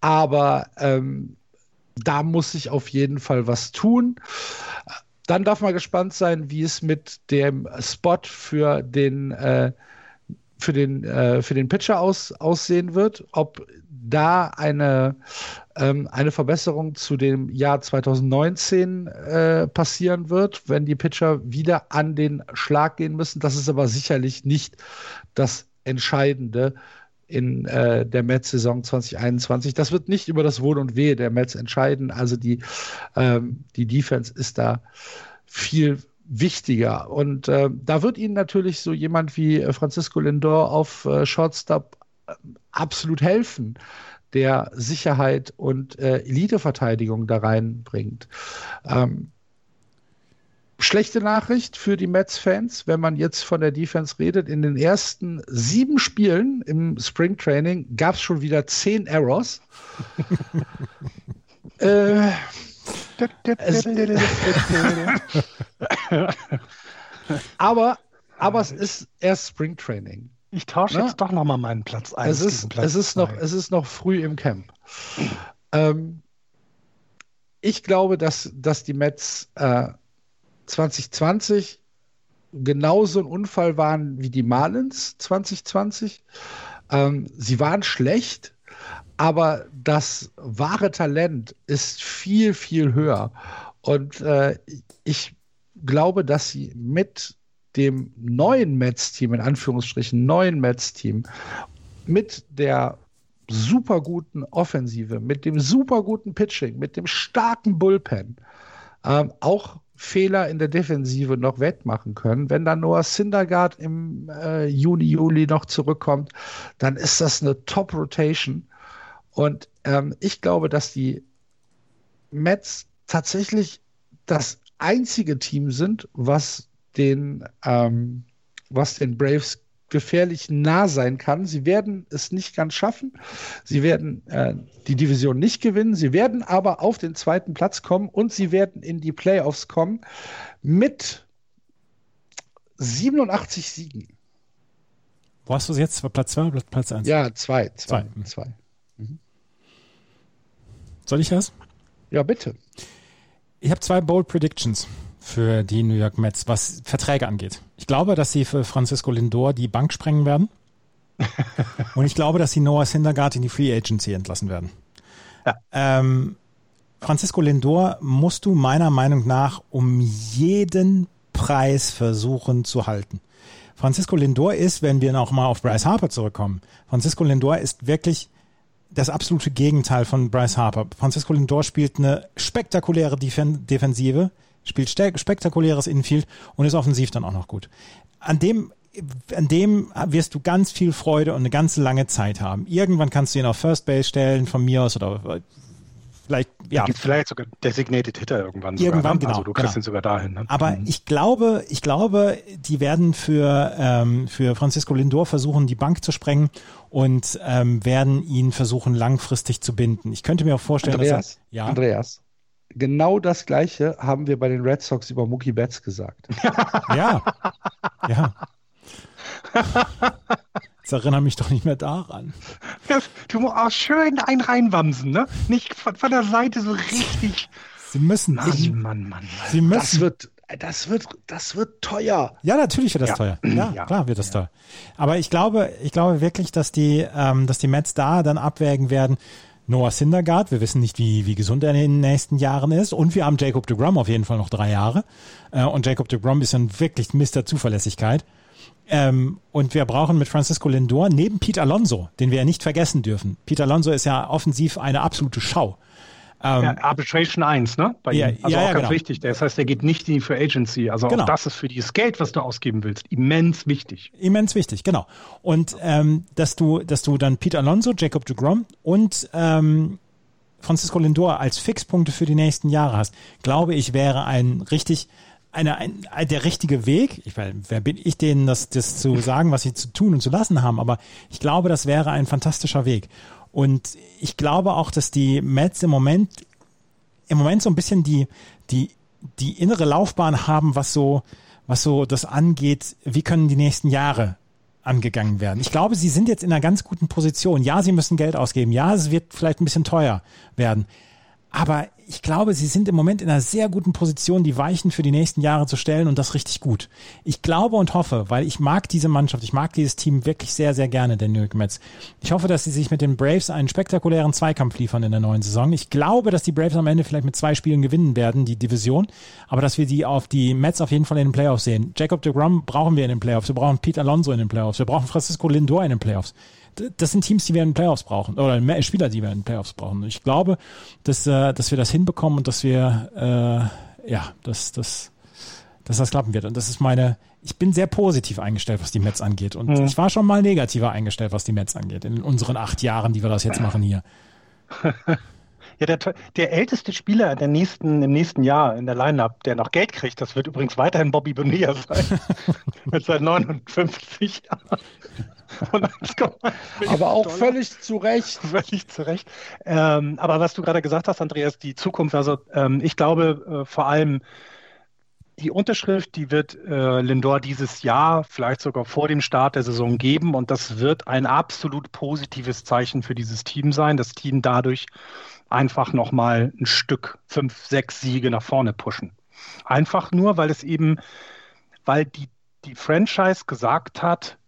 S2: Aber ähm, da muss sich auf jeden Fall was tun. Dann darf man gespannt sein, wie es mit dem Spot für den äh, für den, äh, für den Pitcher aus, aussehen wird, ob da eine, ähm, eine Verbesserung zu dem Jahr 2019 äh, passieren wird, wenn die Pitcher wieder an den Schlag gehen müssen. Das ist aber sicherlich nicht das Entscheidende in äh, der Mets-Saison 2021. Das wird nicht über das Wohl und Wehe der Mets entscheiden. Also die, ähm, die Defense ist da viel wichtiger. Und äh, da wird Ihnen natürlich so jemand wie äh, Francisco Lindor auf äh, Shortstop äh, absolut helfen, der Sicherheit und äh, Eliteverteidigung da reinbringt. Ähm, Schlechte Nachricht für die Mets-Fans, wenn man jetzt von der Defense redet. In den ersten sieben Spielen im Spring Training gab es schon wieder zehn Errors. [LAUGHS] äh, aber, aber es ist erst Spring Training.
S4: Ich tausche
S2: Na?
S4: jetzt doch nochmal meinen Platz ein.
S2: Es ist, es, ist noch, es ist noch früh im Camp. Ähm, ich glaube, dass, dass die Mets äh, 2020 genauso ein Unfall waren wie die Marlins 2020. Ähm, sie waren schlecht, aber das wahre Talent ist viel, viel höher. Und äh, ich glaube, dass sie mit dem neuen Mets-Team, in Anführungsstrichen neuen Mets-Team, mit der super guten Offensive, mit dem super guten Pitching, mit dem starken Bullpen, ähm, auch Fehler in der Defensive noch wettmachen können. Wenn dann Noah Syndergaard im äh, Juni, Juli noch zurückkommt, dann ist das eine Top-Rotation. Und ähm, ich glaube, dass die Mets tatsächlich das einzige Team sind, was den, ähm, was den Braves gefährlich nah sein kann. Sie werden es nicht ganz schaffen. Sie werden äh, die Division nicht gewinnen. Sie werden aber auf den zweiten Platz kommen und sie werden in die Playoffs kommen mit 87 Siegen.
S3: Wo hast du es jetzt? Platz 2 oder Platz 1?
S2: Ja, 2.
S3: 2.
S2: Mhm.
S3: Soll ich das?
S2: Ja, bitte.
S3: Ich habe zwei Bold Predictions für die New York Mets, was Verträge angeht. Ich glaube, dass sie für Francisco Lindor die Bank sprengen werden. [LAUGHS] Und ich glaube, dass sie Noah Syndergaard in die Free Agency entlassen werden.
S4: Ja.
S3: Ähm, Francisco Lindor musst du meiner Meinung nach um jeden Preis versuchen zu halten. Francisco Lindor ist, wenn wir nochmal auf Bryce Harper zurückkommen, Francisco Lindor ist wirklich das absolute Gegenteil von Bryce Harper. Francisco Lindor spielt eine spektakuläre Defen Defensive, spielt spektakuläres Infield und ist offensiv dann auch noch gut. An dem an dem wirst du ganz viel Freude und eine ganz lange Zeit haben. Irgendwann kannst du ihn auf First Base stellen, von mir aus, oder vielleicht, ja.
S4: Gibt vielleicht sogar Designated Hitter irgendwann.
S3: Irgendwann,
S4: sogar, ne?
S3: genau.
S4: Also du kriegst
S3: genau.
S4: ihn sogar dahin. Ne?
S3: Aber
S4: Mhm.
S3: ich glaube, ich glaube, die werden für, ähm, für Francisco Lindor versuchen, die Bank zu sprengen und ähm, werden ihn versuchen, langfristig zu binden. Ich könnte mir auch vorstellen,
S2: Andreas,
S3: dass er, ja,
S2: Andreas, genau das Gleiche haben wir bei den Red Sox über Mookie Betts gesagt. [LAUGHS]
S3: ja, ja. [LAUGHS] Jetzt erinnere mich doch nicht mehr daran.
S4: Das, du musst auch schön einen reinwamsen, ne? Nicht von, von der Seite so richtig.
S3: Sie müssen,
S4: Mann,
S3: ich,
S4: Mann, Mann, Mann.
S3: Sie müssen.
S2: Das wird, das wird, das wird teuer.
S3: Ja, natürlich wird das
S4: Ja.
S3: teuer. Ja,
S4: Ja.
S3: klar wird das teuer. Aber ich glaube, ich glaube wirklich, dass die, ähm, dass die Mets da dann abwägen werden. Noah Syndergaard, wir wissen nicht, wie, wie gesund er in den nächsten Jahren ist. Und wir haben Jacob de Grom auf jeden Fall noch drei Jahre. Äh, und Jacob de Grom ist dann wirklich Mr. Zuverlässigkeit. Ähm, und wir brauchen mit Francisco Lindor neben Pete Alonso, den wir ja nicht vergessen dürfen. Pete Alonso ist ja offensiv eine absolute Schau. Ähm,
S4: Ja, Arbitration 1, ne? Bei
S3: Ja,
S4: ihm. Also
S3: ja,
S4: auch
S3: ja,
S4: ganz
S3: genau.
S4: wichtig. Das heißt, der geht nicht in die Free Agency. Also
S3: Genau.
S4: auch das ist für dieses Geld, was du ausgeben willst, immens wichtig.
S3: immens wichtig, genau. Und ähm, dass du, dass du dann Pete Alonso, Jacob de Grom und ähm, Francisco Lindor als Fixpunkte für die nächsten Jahre hast, glaube ich, wäre ein richtig eine, ein, der richtige Weg. Ich meine, wer bin ich denen, das, das zu [LAUGHS] sagen, was sie zu tun und zu lassen haben, aber ich glaube, das wäre ein fantastischer Weg. Und ich glaube auch, dass die Mets im Moment im Moment so ein bisschen die, die, die innere Laufbahn haben, was so, was so das angeht, wie können die nächsten Jahre angegangen werden. Ich glaube, sie sind jetzt in einer ganz guten Position. Ja, sie müssen Geld ausgeben. Ja, es wird vielleicht ein bisschen teuer werden. Aber ich glaube, sie sind im Moment in einer sehr guten Position, die Weichen für die nächsten Jahre zu stellen und das richtig gut. Ich glaube und hoffe, weil ich mag diese Mannschaft, ich mag dieses Team wirklich sehr, sehr gerne, den New York Mets. Ich hoffe, dass sie sich mit den Braves einen spektakulären Zweikampf liefern in der neuen Saison. Ich glaube, dass die Braves am Ende vielleicht mit zwei Spielen gewinnen werden, die Division, aber dass wir die auf die Mets auf jeden Fall in den Playoffs sehen. Jacob de Grom brauchen wir in den Playoffs, wir brauchen Pete Alonso in den Playoffs, wir brauchen Francisco Lindor in den Playoffs das sind Teams, die wir in den Playoffs brauchen oder Spieler, die wir in den Playoffs brauchen. Ich glaube, dass, äh, dass wir das hinbekommen und dass wir äh, ja, dass, dass, dass das klappen wird. Und das ist meine, ich bin sehr positiv eingestellt, was die Mets angeht. Und
S4: Mhm.
S3: ich war schon mal negativer eingestellt, was die Mets angeht, in unseren acht Jahren, die wir das jetzt machen hier. [LAUGHS]
S4: Ja, der, der älteste Spieler der nächsten, im nächsten Jahr in der Lineup, der noch Geld kriegt, das wird übrigens weiterhin Bobby Bonilla sein. [LAUGHS] [LAUGHS] Mit seinen 59 Jahren. [LAUGHS]
S2: aber auch Dollar. völlig zu Recht. [LAUGHS]
S4: Völlig zu Recht. Ähm, aber was du gerade gesagt hast, Andreas, die Zukunft, also ähm, ich glaube äh, vor allem, die Unterschrift, die wird äh, Lindor dieses Jahr, vielleicht sogar vor dem Start der Saison geben. Und das wird ein absolut positives Zeichen für dieses Team sein. Das Team dadurch einfach nochmal ein Stück, fünf, sechs Siege nach vorne pushen. Einfach nur, weil es eben, weil die, die Franchise gesagt hat,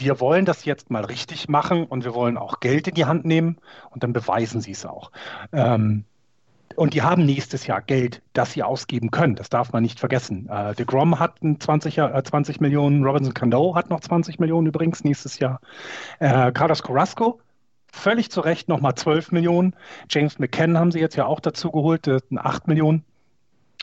S4: wir wollen das jetzt mal richtig machen und wir wollen auch Geld in die Hand nehmen und dann beweisen sie es auch. Ähm, und die haben nächstes Jahr Geld, das sie ausgeben können. Das darf man nicht vergessen. Äh, De Grom hat 20, äh, 20 Millionen, Robinson Cano hat noch 20 Millionen übrigens nächstes Jahr. Äh, Carlos Carrasco, völlig zu Recht nochmal 12 Millionen. James McCann haben sie jetzt ja auch dazu geholt, 8 Millionen.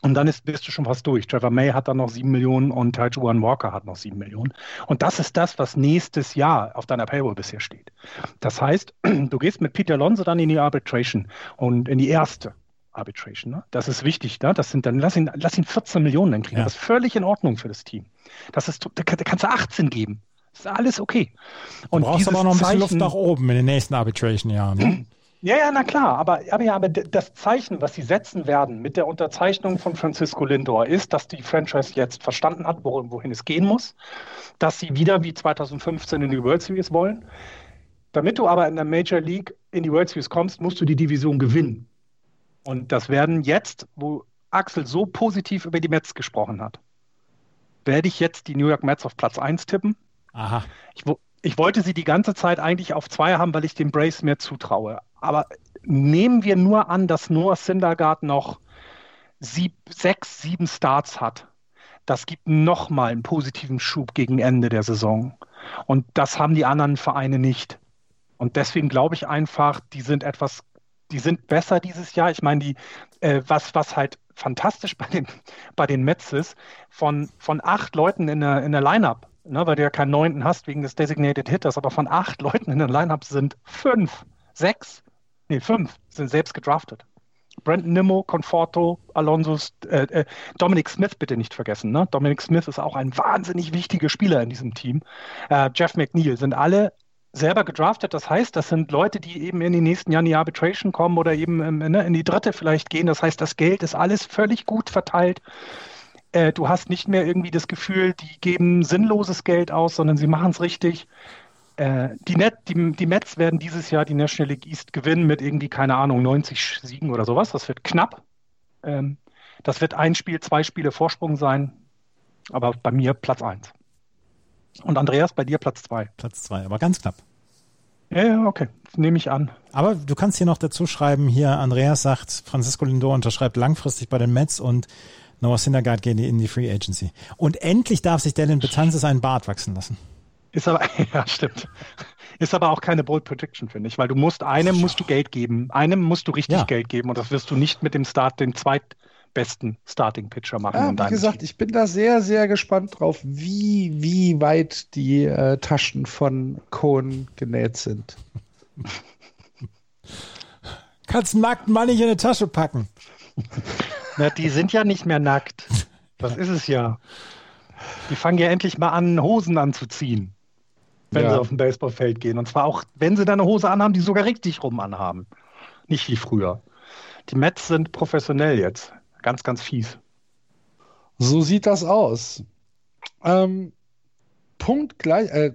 S4: Und dann ist, bist du schon fast durch. Trevor May hat dann noch 7 Millionen und Juan Walker hat noch 7 Millionen. Und das ist das, was nächstes Jahr auf deiner Payroll bisher steht. Das heißt, [CLEARS THROAT] du gehst mit Peter Alonso dann in die Arbitration und in die erste. Arbitration. Ne? Das ist wichtig. Ne? Das sind dann, lass ihn, lass ihn 14 Millionen dann kriegen. Ja. Das ist völlig in Ordnung für das Team. Das ist, da, kannst du 18 geben. Das ist alles okay.
S3: Und du brauchst aber noch ein bisschen Zeichen, Luft nach oben in den nächsten Arbitration-Jahren. Ne? [CLEARS THROAT]
S4: Ja, ja, na klar, aber, aber, ja, aber das Zeichen, was sie setzen werden mit der Unterzeichnung von Francisco Lindor, ist, dass die Franchise jetzt verstanden hat, wohin, wohin es gehen muss, dass sie wieder wie 2015 in die World Series wollen. Damit du aber in der Major League in die World Series kommst, musst du die Division gewinnen. Und das werden jetzt, wo Axel so positiv über die Mets gesprochen hat, werde ich jetzt die New York Mets auf Platz 1 tippen.
S3: Aha.
S4: Ich, ich wollte sie die ganze Zeit eigentlich auf 2 haben, weil ich dem Brace mehr zutraue. Aber nehmen wir nur an, dass Noah Syndergaard noch sieb, sechs, sieben Starts hat. Das gibt nochmal einen positiven Schub gegen Ende der Saison. Und das haben die anderen Vereine nicht. Und deswegen glaube ich einfach, die sind etwas die sind besser dieses Jahr. Ich meine, die, äh, was, was halt fantastisch bei den, bei den Mets ist, von, von acht Leuten in der, in der Line-Up, ne, weil du ja keinen neunten hast wegen des Designated Hitters, aber von acht Leuten in der Line-Up sind fünf, sechs, nee, fünf sind selbst gedraftet. Brandon Nimmo, Conforto, Alonso, äh, äh, Dominic Smith bitte nicht vergessen. Ne? Dominic Smith ist auch ein wahnsinnig wichtiger Spieler in diesem Team. Äh, Jeff McNeil sind alle selber gedraftet. Das heißt, das sind Leute, die eben in den nächsten Jahren in die Arbitration kommen oder eben ähm, ne, in die dritte vielleicht gehen. Das heißt, das Geld ist alles völlig gut verteilt. Äh, du hast nicht mehr irgendwie das Gefühl, die geben sinnloses Geld aus, sondern sie machen es richtig. Äh, die, Net, die, die Mets werden dieses Jahr die National League East gewinnen mit irgendwie, keine Ahnung, 90 Siegen oder sowas. Das wird knapp. Ähm, das wird ein Spiel, zwei Spiele Vorsprung sein. Aber bei mir Platz eins. Und Andreas, bei dir Platz zwei.
S3: Platz zwei, aber ganz knapp.
S4: Ja, ja, okay. Nehme ich an.
S3: Aber du kannst hier noch dazu schreiben, hier Andreas sagt, Francisco Lindor unterschreibt langfristig bei den Mets und Noah Syndergaard geht in die Free Agency. Und endlich darf sich Dylan Betances seinen Bart wachsen lassen.
S4: Ist aber, [LAUGHS] ja, stimmt. Ist aber auch keine Bold Prediction, finde ich, weil du musst, einem musst du Geld geben, einem musst du richtig ja. Geld geben und das wirst du nicht mit dem Start, dem zweit, besten Starting Pitcher machen.
S2: Ja, wie gesagt, Team. ich bin da sehr, sehr gespannt drauf, wie, wie weit die äh, Taschen von Cohen genäht sind. [LAUGHS]
S3: Kannst nackt Mann nicht in eine Tasche packen.
S4: Na, die sind ja nicht mehr nackt. Das ist es ja. Die fangen ja endlich mal an, Hosen anzuziehen, wenn ja. sie auf dem Baseballfeld gehen. Und zwar auch, wenn sie da eine Hose anhaben, die sogar richtig rum anhaben. Nicht wie früher. Die Mets sind professionell jetzt. Ganz, ganz fies.
S2: So sieht das aus. Ähm, Punkt gleich, äh,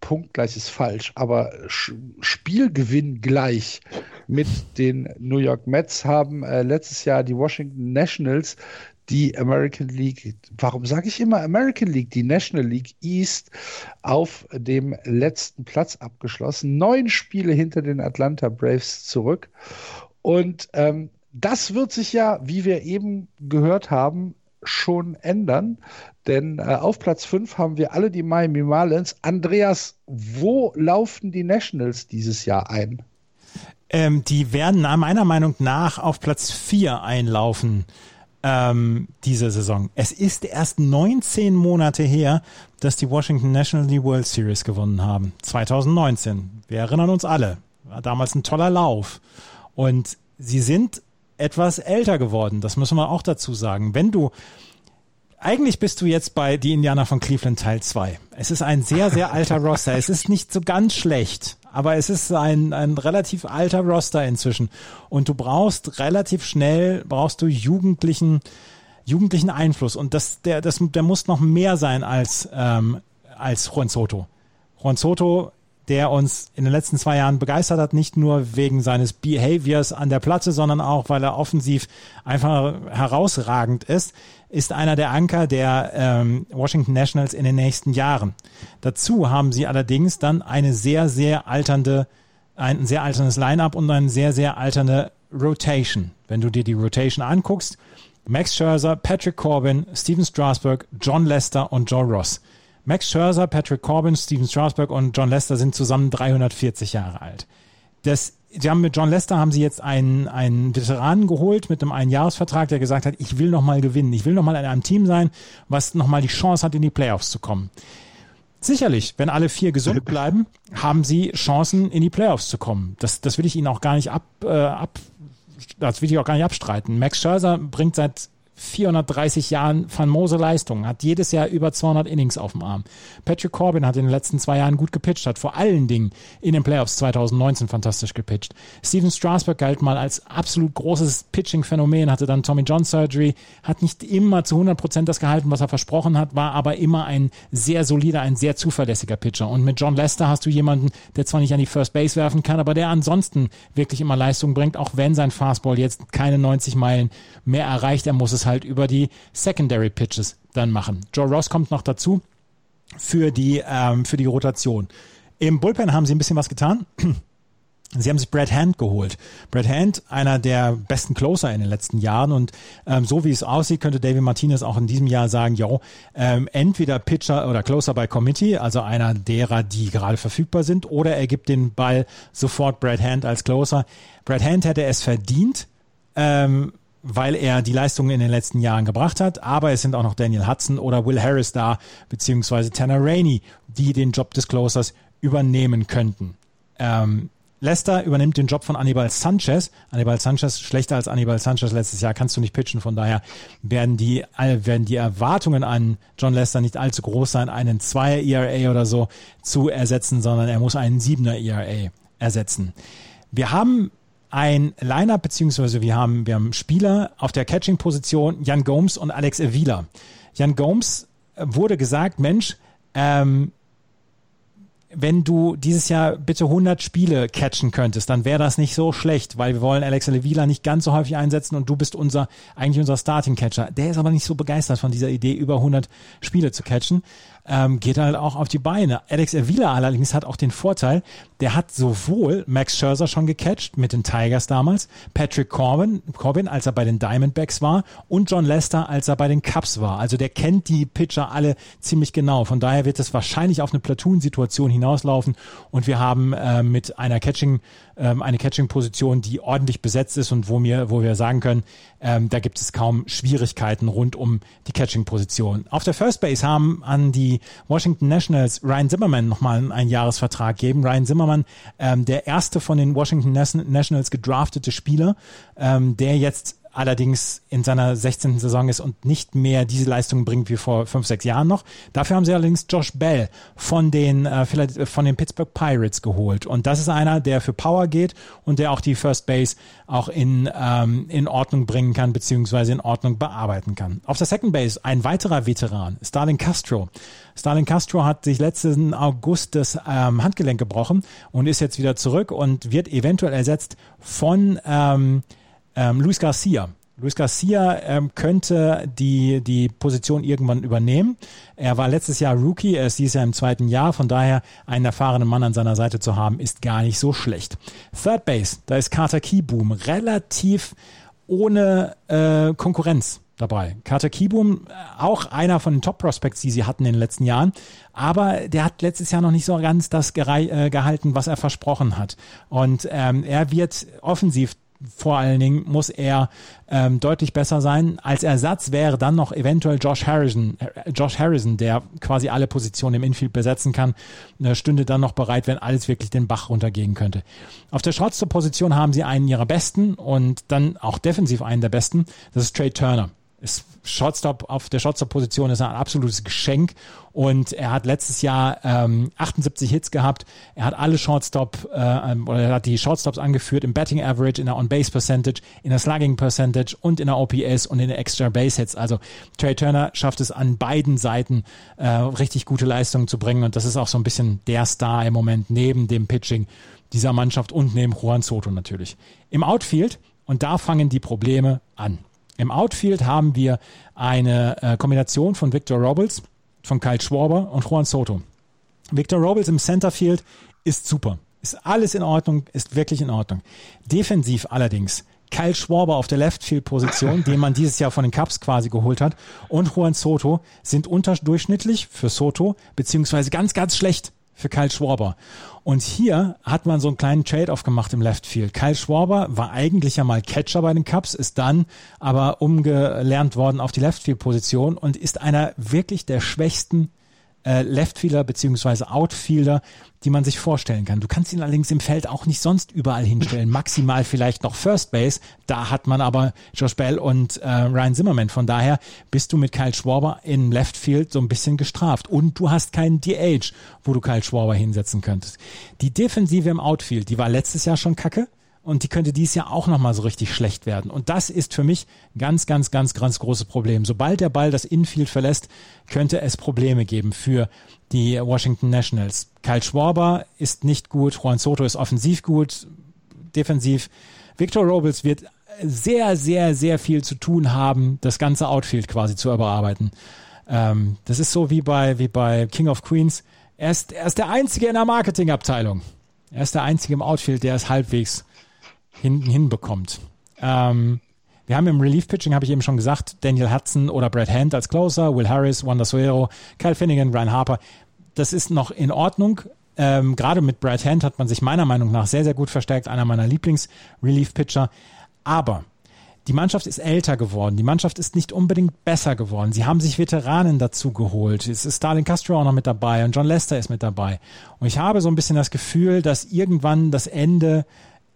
S2: Punkt gleich ist falsch, aber Spielgewinn gleich mit den New York Mets haben äh, letztes Jahr die Washington Nationals die American League, warum sage ich immer American League, die National League East auf dem letzten Platz abgeschlossen. Neun Spiele hinter den Atlanta Braves zurück. Und ähm, das wird sich ja, wie wir eben gehört haben, schon ändern. Denn äh, auf Platz 5 haben wir alle die Miami Marlins. Andreas, wo laufen die Nationals dieses Jahr ein?
S3: Ähm, die werden meiner Meinung nach auf Platz 4 einlaufen ähm, diese Saison. Es ist erst 19 Monate her, dass die Washington Nationals die World Series gewonnen haben. 2019. Wir erinnern uns alle. War damals ein toller Lauf. Und sie sind etwas älter geworden. Das müssen wir auch dazu sagen. Wenn du eigentlich bist du jetzt bei die Indianer von Cleveland Teil 2. Es ist ein sehr, sehr alter [LAUGHS] Roster. Es ist nicht so ganz schlecht, aber es ist ein, ein relativ alter Roster inzwischen. Und du brauchst relativ schnell, brauchst du jugendlichen, jugendlichen Einfluss. Und das, der, das, der muss noch mehr sein als, ähm, als Juan Soto. Juan Soto der uns in den letzten zwei Jahren begeistert hat, nicht nur wegen seines Behaviors an der Platte, sondern auch, weil er offensiv einfach herausragend ist, ist einer der Anker der ähm, Washington Nationals in den nächsten Jahren. Dazu haben sie allerdings dann eine sehr, sehr alternde, ein sehr alterndes Line-up und eine sehr, sehr alternde Rotation. Wenn du dir die Rotation anguckst, Max Scherzer, Patrick Corbin, Steven Strasburg, John Lester und Joe Ross. Max Scherzer, Patrick Corbin, Steven Strasburg und John Lester sind zusammen 340 Jahre alt. Das, sie haben mit John Lester haben sie jetzt einen, einen Veteranen geholt mit einem Einjahresvertrag, der gesagt hat, ich will noch mal gewinnen, ich will noch mal in einem Team sein, was noch mal die Chance hat, in die Playoffs zu kommen. Sicherlich, wenn alle vier gesund [LAUGHS] bleiben, haben sie Chancen, in die Playoffs zu kommen. Das, das will ich ihnen auch gar nicht ab, äh, ab, das will ich auch gar nicht abstreiten. Max Scherzer bringt seit 430 Jahren famose Leistung, hat jedes Jahr über 200 Innings auf dem Arm. Patrick Corbin hat in den letzten zwei Jahren gut gepitcht, hat vor allen Dingen in den Playoffs 2019 fantastisch gepitcht. Steven Strasberg galt mal als absolut großes Pitching-Phänomen, hatte dann Tommy John Surgery, hat nicht immer zu 100 Prozent das gehalten, was er versprochen hat, war aber immer ein sehr solider, ein sehr zuverlässiger Pitcher. Und mit John Lester hast du jemanden, der zwar nicht an die First Base werfen kann, aber der ansonsten wirklich immer Leistung bringt, auch wenn sein Fastball jetzt keine 90 Meilen mehr erreicht. Er muss es halt über die Secondary Pitches dann machen. Joe Ross kommt noch dazu für die, ähm, für die Rotation. Im Bullpen haben sie ein bisschen was getan. [CLEARS THROAT] Sie haben sich Brad Hand geholt. Brad Hand, einer der besten Closer in den letzten Jahren und ähm, so wie es aussieht, könnte David Martinez auch in diesem Jahr sagen, jo, ähm, entweder Pitcher oder Closer by Committee, also einer derer, die gerade verfügbar sind, oder er gibt den Ball sofort Brad Hand als Closer. Brad Hand hätte es verdient, ähm, weil er die Leistungen in den letzten Jahren gebracht hat. Aber es sind auch noch Daniel Hudson oder Will Harris da, beziehungsweise Tanner Rainey, die den Job des Closers übernehmen könnten. Ähm, Leicester übernimmt den Job von Anibal Sanchez. Anibal Sanchez, schlechter als Anibal Sanchez letztes Jahr, kannst du nicht pitchen. Von daher werden die, werden die Erwartungen an John Lester nicht allzu groß sein, einen 2er ERA oder so zu ersetzen, sondern er muss einen 7er ERA ersetzen. Wir haben ein Lineup, beziehungsweise wir haben, wir haben Spieler auf der Catching-Position, Jan Gomes und Alex Avila. Jan Gomes wurde gesagt, Mensch, ähm, wenn du dieses Jahr bitte 100 Spiele catchen könntest, dann wäre das nicht so schlecht, weil wir wollen Alex Levila nicht ganz so häufig einsetzen und du bist unser, eigentlich unser Starting Catcher. Der ist aber nicht so begeistert von dieser Idee, über 100 Spiele zu catchen ähm, geht halt auch auf die Beine. Alex Avila allerdings hat auch den Vorteil, der hat sowohl Max Scherzer schon gecatcht mit den Tigers damals, Patrick Corbin, Corbin, als er bei den Diamondbacks war und John Lester, als er bei den Cubs war. Also der kennt die Pitcher alle ziemlich genau. Von daher wird es wahrscheinlich auf eine Platoon-Situation hinauslaufen und wir haben äh, mit einer Catching, ähm, eine Catching-Position, die ordentlich besetzt ist und wo wir, wo wir sagen können, ähm, da gibt es kaum Schwierigkeiten rund um die Catching-Position. Auf der First Base haben an die Washington Nationals Ryan Zimmerman nochmal einen Jahresvertrag geben. Ryan Zimmerman, ähm, der erste von den Washington Nationals gedraftete Spieler, ähm, der jetzt allerdings in seiner 16. Saison ist und nicht mehr diese Leistung bringt wie vor fünf, sechs Jahren noch. Dafür haben sie allerdings Josh Bell von den, äh, vielleicht äh, von den Pittsburgh Pirates geholt. Und das ist einer, der für Power geht und der auch die First Base auch in, ähm, in Ordnung bringen kann, beziehungsweise in Ordnung bearbeiten kann. Auf der Second Base ein weiterer Veteran, Starling Castro. Starling Castro hat sich letzten August das ähm, Handgelenk gebrochen und ist jetzt wieder zurück und wird eventuell ersetzt von ähm, ähm, Luis Garcia. Luis Garcia ähm, könnte die, die Position irgendwann übernehmen. Er war letztes Jahr Rookie, er ist dieses Jahr im zweiten Jahr, von daher einen erfahrenen Mann an seiner Seite zu haben, ist gar nicht so schlecht. Third Base, da ist Carter Keyboom relativ ohne äh, Konkurrenz dabei. Carter Keyboom, äh, auch einer von den Top-Prospects, die sie hatten in den letzten Jahren, aber der hat letztes Jahr noch nicht so ganz das äh, gehalten, was er versprochen hat. Und ähm, er wird offensiv vor allen Dingen muss er ähm, deutlich besser sein. Als Ersatz wäre dann noch eventuell Josh Harrison, äh, Josh Harrison, der quasi alle Positionen im Infield besetzen kann, äh, stünde dann noch bereit, wenn alles wirklich den Bach runtergehen könnte. Auf der Shortstop-Position haben sie einen ihrer besten und dann auch defensiv einen der besten. Das ist Trey Turner ist Shotstop auf der Shotstop-Position ist ein absolutes Geschenk und er hat letztes Jahr ähm, 78 Hits gehabt. Er hat alle Shortstop äh, ähm, oder er hat die Shortstops angeführt im Betting Average, in der On-Base Percentage, in der Slugging Percentage und in der OPS und in der Extra Base Hits. Also Trey Turner schafft es an beiden Seiten äh, richtig gute Leistungen zu bringen und das ist auch so ein bisschen der Star im Moment neben dem Pitching dieser Mannschaft und neben Juan Soto natürlich. Im Outfield und da fangen die Probleme an. Im Outfield haben wir eine äh, Kombination von Victor Robles, von Kyle Schwarber und Juan Soto. Victor Robles im Centerfield ist super. Ist alles in Ordnung, ist wirklich in Ordnung. Defensiv allerdings Kyle Schwarber auf der Leftfield-Position, den man dieses Jahr von den Cubs quasi geholt hat, und Juan Soto sind unterdurchschnittlich für Soto, beziehungsweise ganz, ganz schlecht für Kyle Schwarber. Und hier hat man so einen kleinen Trade-off gemacht im Left Field. Kyle Schwarber war eigentlich ja mal Catcher bei den Cubs, ist dann aber umgelernt worden auf die Left Field-Position und ist einer wirklich der schwächsten äh, Leftfielder beziehungsweise Outfielder, die man sich vorstellen kann. Du kannst ihn allerdings im Feld auch nicht sonst überall hinstellen. Maximal vielleicht noch First Base. Da hat man aber Josh Bell und äh, Ryan Zimmerman. Von daher bist du mit Kyle Schwarber im Left Field so ein bisschen gestraft. Und du hast keinen DH, wo du Kyle Schwarber hinsetzen könntest. Die Defensive im Outfield, die war letztes Jahr schon kacke und die könnte dies Jahr auch nochmal so richtig schlecht werden. Und das ist für mich ganz, ganz, ganz, ganz großes Problem. Sobald der Ball das Infield verlässt, könnte es Probleme geben für die Washington Nationals. Kyle Schwarber ist nicht gut, Juan Soto ist offensiv gut, defensiv. Victor Robles wird sehr, sehr, sehr viel zu tun haben, das ganze Outfield quasi zu überarbeiten. Ähm, das ist so wie bei, wie bei King of Queens. Er ist, er ist der Einzige in der Marketingabteilung. Er ist der Einzige im Outfield, der es halbwegs hinten hinbekommt. Ähm, wir haben im Relief-Pitching, habe ich eben schon gesagt, Daniel Hudson oder Brad Hand als Closer, Will Harris, Wanda Suero, Kyle Finnegan, Ryan Harper. Das ist noch in Ordnung. Ähm, Gerade mit Brad Hand hat man sich meiner Meinung nach sehr, sehr gut verstärkt. Einer meiner Lieblings-Relief-Pitcher. Aber die Mannschaft ist älter geworden. Die Mannschaft ist nicht unbedingt besser geworden. Sie haben sich Veteranen dazu geholt. Es ist Stalin Castro auch noch mit dabei und John Lester ist mit dabei. Und ich habe so ein bisschen das Gefühl, dass irgendwann das Ende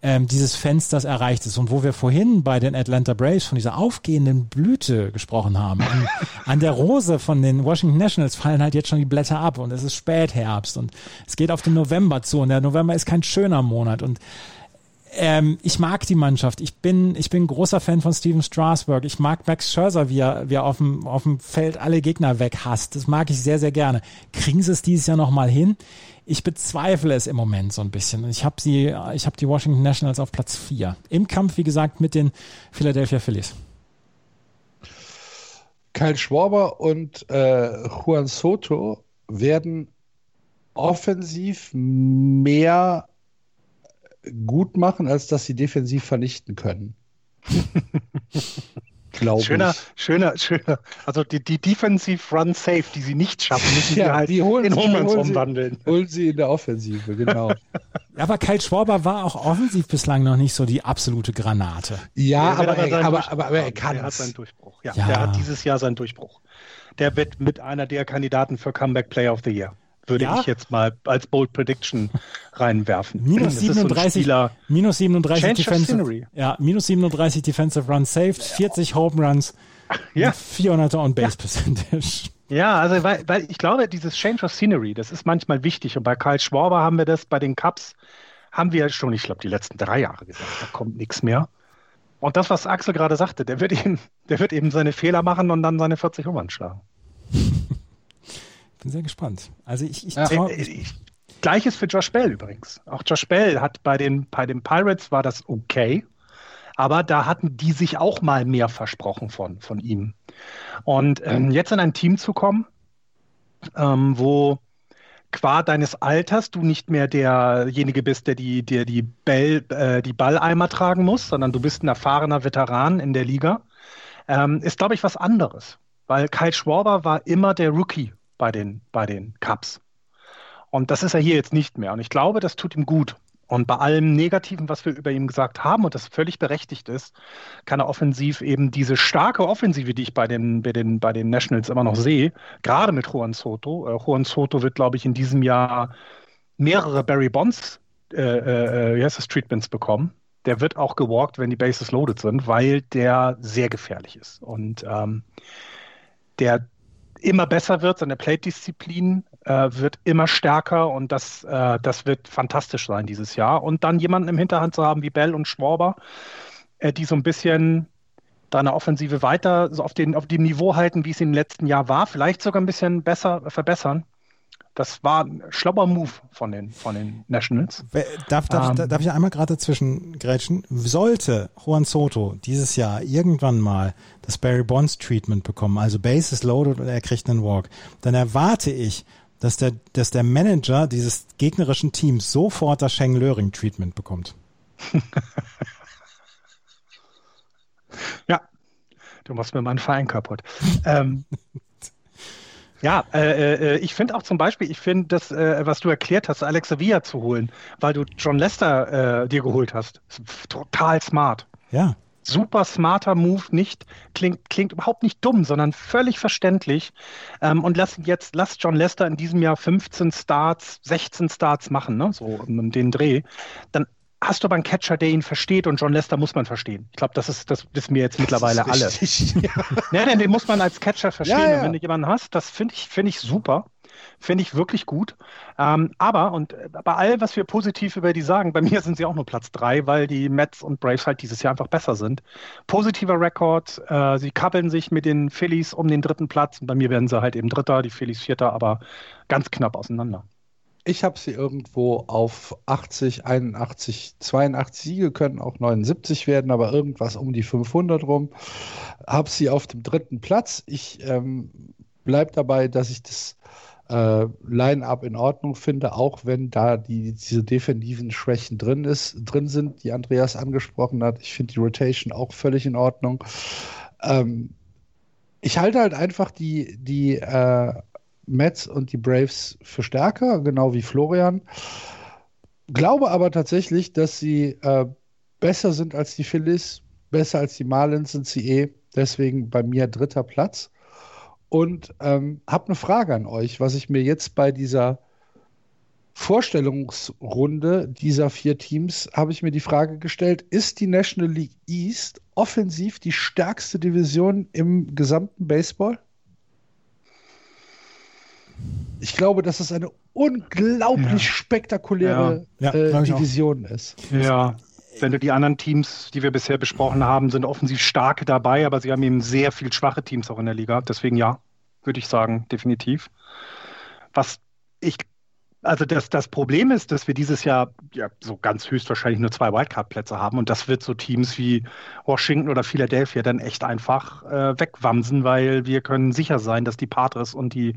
S3: ähm, dieses Fensters erreicht ist. Und wo wir vorhin bei den Atlanta Braves von dieser aufgehenden Blüte gesprochen haben, an, [LAUGHS] an der Rose von den Washington Nationals fallen halt jetzt schon die Blätter ab. Und es ist Spätherbst. Und es geht auf den November zu. Und der November ist kein schöner Monat. Und ähm, ich mag die Mannschaft. Ich bin, ich bin großer Fan von Steven Strasburg. Ich mag Max Scherzer, wie er, wie er auf dem, auf dem Feld alle Gegner weghasst. Das mag ich sehr, sehr gerne. Kriegen sie es dieses Jahr nochmal hin? Ich bezweifle es im Moment so ein bisschen. Ich habe sie, ich habe die Washington Nationals auf Platz 4. Im Kampf, wie gesagt, mit den Philadelphia Phillies.
S2: Kyle Schwarber und äh, Juan Soto werden offensiv mehr gut machen, als dass sie defensiv vernichten können. [LAUGHS]
S4: glaube schöner, ich. Schöner, schöner. Also die, die Defensive Run Safe, die sie nicht schaffen, müssen ja, halt die holen in Homeruns umwandeln.
S2: Holen sie in der Offensive, genau. [LAUGHS]
S3: aber Kyle Schwarber war auch offensiv bislang noch nicht so die absolute Granate.
S2: Ja, aber, aber, er, aber, aber, aber, er
S4: kann Er hat seinen Durchbruch. Ja, ja, der hat dieses Jahr seinen Durchbruch. Der wird mit einer der Kandidaten für Comeback Player of the Year würde ja? ich jetzt mal als Bold Prediction [LAUGHS] reinwerfen.
S3: Minus 37, so minus 37 Defensive, ja, minus 37 Defensive Runs saved, 40 Home Runs, ja. 400er on Base Percentage. [LAUGHS]
S4: Ja, also weil, weil ich glaube, dieses Change of Scenery, das ist manchmal wichtig. Und bei Karl Schwarber haben wir das, bei den Cups haben wir schon, ich glaube, die letzten drei Jahre gesagt, da kommt nichts mehr. Und das, was Axel gerade sagte, der wird eben, der wird eben seine Fehler machen und dann seine 40 Nummern schlagen. [LAUGHS]
S3: Bin sehr gespannt. Also ich, ich,
S4: ja, trau, ich, ich Gleiches für Josh Bell übrigens. Auch Josh Bell hat bei den, bei den Pirates war das okay, aber da hatten die sich auch mal mehr versprochen von, von ihm. Und ähm, jetzt in ein Team zu kommen, ähm, wo qua deines Alters du nicht mehr derjenige bist, der die, der die, Bell, äh, die Balleimer tragen muss, sondern du bist ein erfahrener Veteran in der Liga, ähm, ist, glaube ich, was anderes. Weil Kyle Schwarber war immer der Rookie bei den, bei den Cups. Und das ist er hier jetzt nicht mehr. Und ich glaube, das tut ihm gut. Und bei allem Negativen, was wir über ihn gesagt haben, und das völlig berechtigt ist, kann er offensiv eben diese starke Offensive, die ich bei den, bei den, bei den Nationals immer noch sehe, gerade mit Juan Soto. Äh, Juan Soto wird, glaube ich, in diesem Jahr mehrere Barry Bonds, äh, äh, heißt das, Treatments bekommen. Der wird auch gewalkt, wenn die Bases loaded sind, weil der sehr gefährlich ist. Und ähm, der immer besser wird, seine Plate-Disziplin äh, wird immer stärker und das, äh, das wird fantastisch sein dieses Jahr. Und dann jemanden im Hinterhand zu haben wie Bell und Schwarber, äh, die so ein bisschen deine Offensive weiter so auf, den, auf dem Niveau halten, wie es im letzten Jahr war, vielleicht sogar ein bisschen besser verbessern. Das war ein schlauer Move von den, von den Nationals.
S3: Darf, darf, ähm, darf ich einmal gerade dazwischen grätschen? Sollte Juan Soto dieses Jahr irgendwann mal das Barry Bonds Treatment bekommen, also Base is loaded und er kriegt einen Walk, dann erwarte ich, dass der, dass der Manager dieses gegnerischen Teams sofort das Sheng Löring Treatment bekommt. [LAUGHS]
S4: ja, du machst mir meinen Verein kaputt. ähm, [LAUGHS] ja, äh, äh, ich finde auch zum Beispiel, ich finde das, äh, was du erklärt hast, Alexa Villa zu holen, weil du John Lester äh, dir geholt hast, total smart.
S3: Ja.
S4: Super smarter Move, nicht klingt, klingt überhaupt nicht dumm, sondern völlig verständlich. Ähm, und lass jetzt lass John Lester in diesem Jahr 15 Starts, 16 Starts machen, ne? so um den Dreh. Dann hast du aber einen Catcher, der ihn versteht und John Lester muss man verstehen. Ich glaube, das ist, das wissen wir jetzt mittlerweile alle. [LAUGHS] ja. ja, denn den muss man als Catcher verstehen. Ja, ja. Und wenn du jemanden hast, das finde ich, finde ich super. Finde ich wirklich gut. Ähm, aber, und bei all, was wir positiv über die sagen, bei mir sind sie auch nur Platz drei, weil die Mets und Braves halt dieses Jahr einfach besser sind. Positiver Rekord. Äh, sie kabbeln sich mit den Phillies um den dritten Platz. Und bei mir werden sie halt eben Dritter, die Phillies Vierter, aber ganz knapp auseinander.
S2: Ich habe sie irgendwo auf 80, 81, 82 Siege, können auch 79 werden, aber irgendwas um die 500 rum. Habe sie auf dem dritten Platz. Ich ähm, bleibe dabei, dass ich das äh, Line-up in Ordnung finde, auch wenn da die, diese defensiven Schwächen drin, ist, drin sind, die Andreas angesprochen hat. Ich finde die Rotation auch völlig in Ordnung. Ähm, ich halte halt einfach die, die äh, Mets und die Braves für stärker, genau wie Florian. Glaube aber tatsächlich, dass sie äh, besser sind als die Phillies, besser als die Marlins sind sie eh. Deswegen bei mir dritter Platz. Und ähm, habe eine Frage an euch, was ich mir jetzt bei dieser Vorstellungsrunde dieser vier Teams habe ich mir die Frage gestellt, ist die National League East offensiv die stärkste Division im gesamten Baseball? Ich glaube, dass es eine unglaublich ja. spektakuläre ja. Ja, äh, Division ist.
S4: Ja, wenn du die anderen Teams, die wir bisher besprochen haben, sind offensiv starke dabei, aber sie haben eben sehr viel schwache Teams auch in der Liga. Deswegen ja, würde ich sagen, definitiv. Was ich also das, das Problem ist, dass wir dieses Jahr ja so ganz höchstwahrscheinlich nur zwei Wildcard-Plätze haben und das wird so Teams wie Washington oder Philadelphia dann echt einfach äh, wegwamsen, weil wir können sicher sein, dass die Padres und die,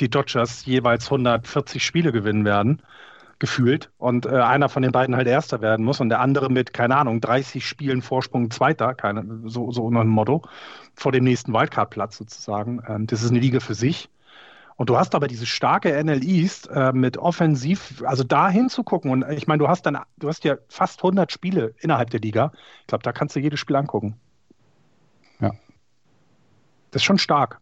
S4: die Dodgers jeweils 140 Spiele gewinnen werden, gefühlt, und äh, einer von den beiden halt Erster werden muss und der andere mit, keine Ahnung, 30 Spielen Vorsprung Zweiter, keine, so, so ein Motto, vor dem nächsten Wildcard-Platz sozusagen. Ähm, das ist eine Liga für sich. Und du hast aber diese starke NL East äh, mit offensiv, also da hinzugucken. Und ich meine, du hast dann, du hast ja fast 100 Spiele innerhalb der Liga. Ich glaube, da kannst du jedes Spiel angucken.
S2: Ja.
S4: Das ist schon stark.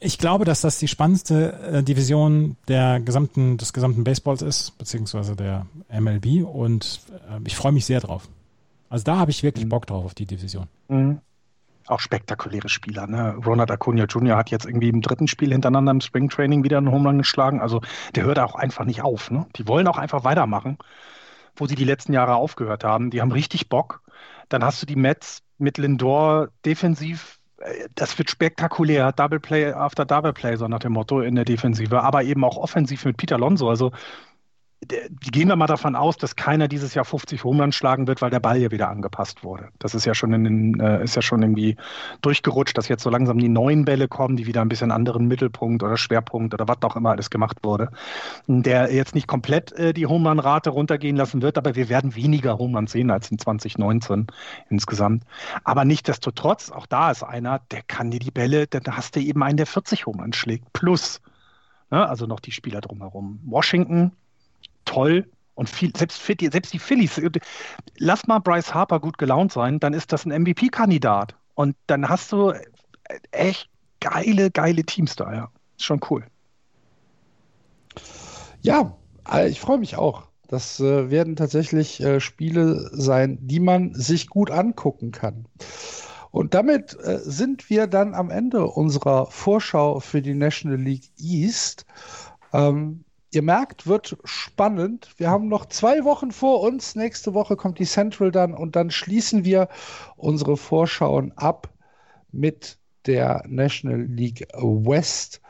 S3: Ich glaube, dass das die spannendste äh, Division der gesamten, des gesamten Baseballs ist, beziehungsweise der MLB. Und äh, ich freue mich sehr drauf. Also da habe ich wirklich mhm. Bock drauf auf die Division.
S4: Mhm auch spektakuläre Spieler. Ne? Ronald Acuna Jr. hat jetzt irgendwie im dritten Spiel hintereinander im Springtraining wieder einen Home geschlagen. Also der hört auch einfach nicht auf. Ne? Die wollen auch einfach weitermachen, wo sie die letzten Jahre aufgehört haben. Die haben richtig Bock. Dann hast du die Mets mit Lindor defensiv. Äh, das wird spektakulär. Double Play after Double Play, so nach dem Motto in der Defensive. Aber eben auch offensiv mit Peter Alonso. Also gehen wir mal davon aus, dass keiner dieses Jahr 50 Homeruns schlagen wird, weil der Ball ja wieder angepasst wurde. Das ist ja schon in den, äh, ist ja schon irgendwie durchgerutscht, dass jetzt so langsam die neuen Bälle kommen, die wieder ein bisschen anderen Mittelpunkt oder Schwerpunkt oder was auch immer alles gemacht wurde. Der jetzt nicht komplett äh, die Homerun-Rate runtergehen lassen wird, aber wir werden weniger Homeruns sehen als in 2019 insgesamt. Aber nichtdestotrotz, auch da ist einer, der kann dir die Bälle, dann hast du eben einen, der 40 Homeruns schlägt. Plus Ne? Also noch die Spieler drumherum. Washington, toll. Und viel, selbst, selbst die Phillies, lass mal Bryce Harper gut gelaunt sein, dann ist das ein MVP-Kandidat. Und dann hast du echt geile, geile Teams da, ja. Ist schon cool.
S2: Ja, äh, ich freue mich auch. Das äh, werden tatsächlich äh, Spiele sein, die man sich gut angucken kann. Und damit äh, sind wir dann am Ende unserer Vorschau für die National League East. Ähm, ihr merkt, wird spannend. Wir haben noch zwei Wochen vor uns. Nächste Woche kommt die Central dann und dann schließen wir unsere Vorschauen ab mit der National League West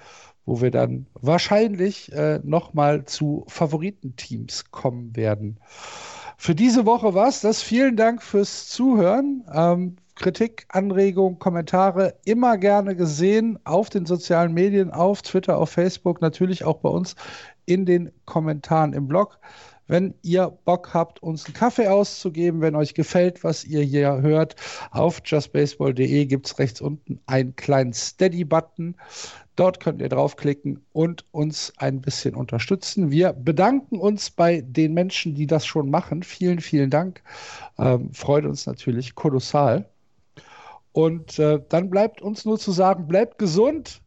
S2: wo wir dann wahrscheinlich äh, nochmal zu Favoritenteams kommen werden. Für diese Woche war es das. Vielen Dank fürs Zuhören. Ähm, Kritik, Anregungen, Kommentare immer gerne gesehen auf den sozialen Medien, auf Twitter, auf Facebook, natürlich auch bei uns in den Kommentaren im Blog. Wenn ihr Bock habt, uns einen Kaffee auszugeben, wenn euch gefällt, was ihr hier hört, auf justbaseball.de gibt es rechts unten einen kleinen Steady-Button. Dort könnt ihr draufklicken und uns ein bisschen unterstützen. Wir bedanken uns bei den Menschen, die das schon machen. Vielen, vielen Dank. Ähm, freut uns natürlich kolossal. Und äh, dann bleibt uns nur zu sagen, bleibt gesund,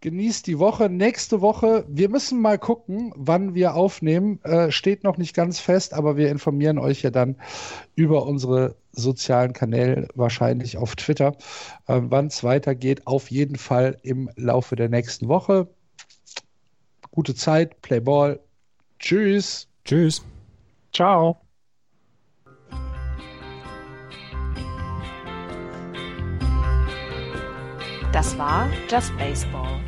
S2: genießt die Woche. Nächste Woche, wir müssen mal gucken, wann wir aufnehmen. Äh, steht noch nicht ganz fest, aber wir informieren euch ja dann über unsere sozialen Kanäle, wahrscheinlich auf Twitter, äh, wann es weitergeht. Auf jeden Fall im Laufe der nächsten Woche. Gute Zeit, Play Ball. Tschüss.
S3: Tschüss.
S4: Ciao.
S1: Das war Just Baseball.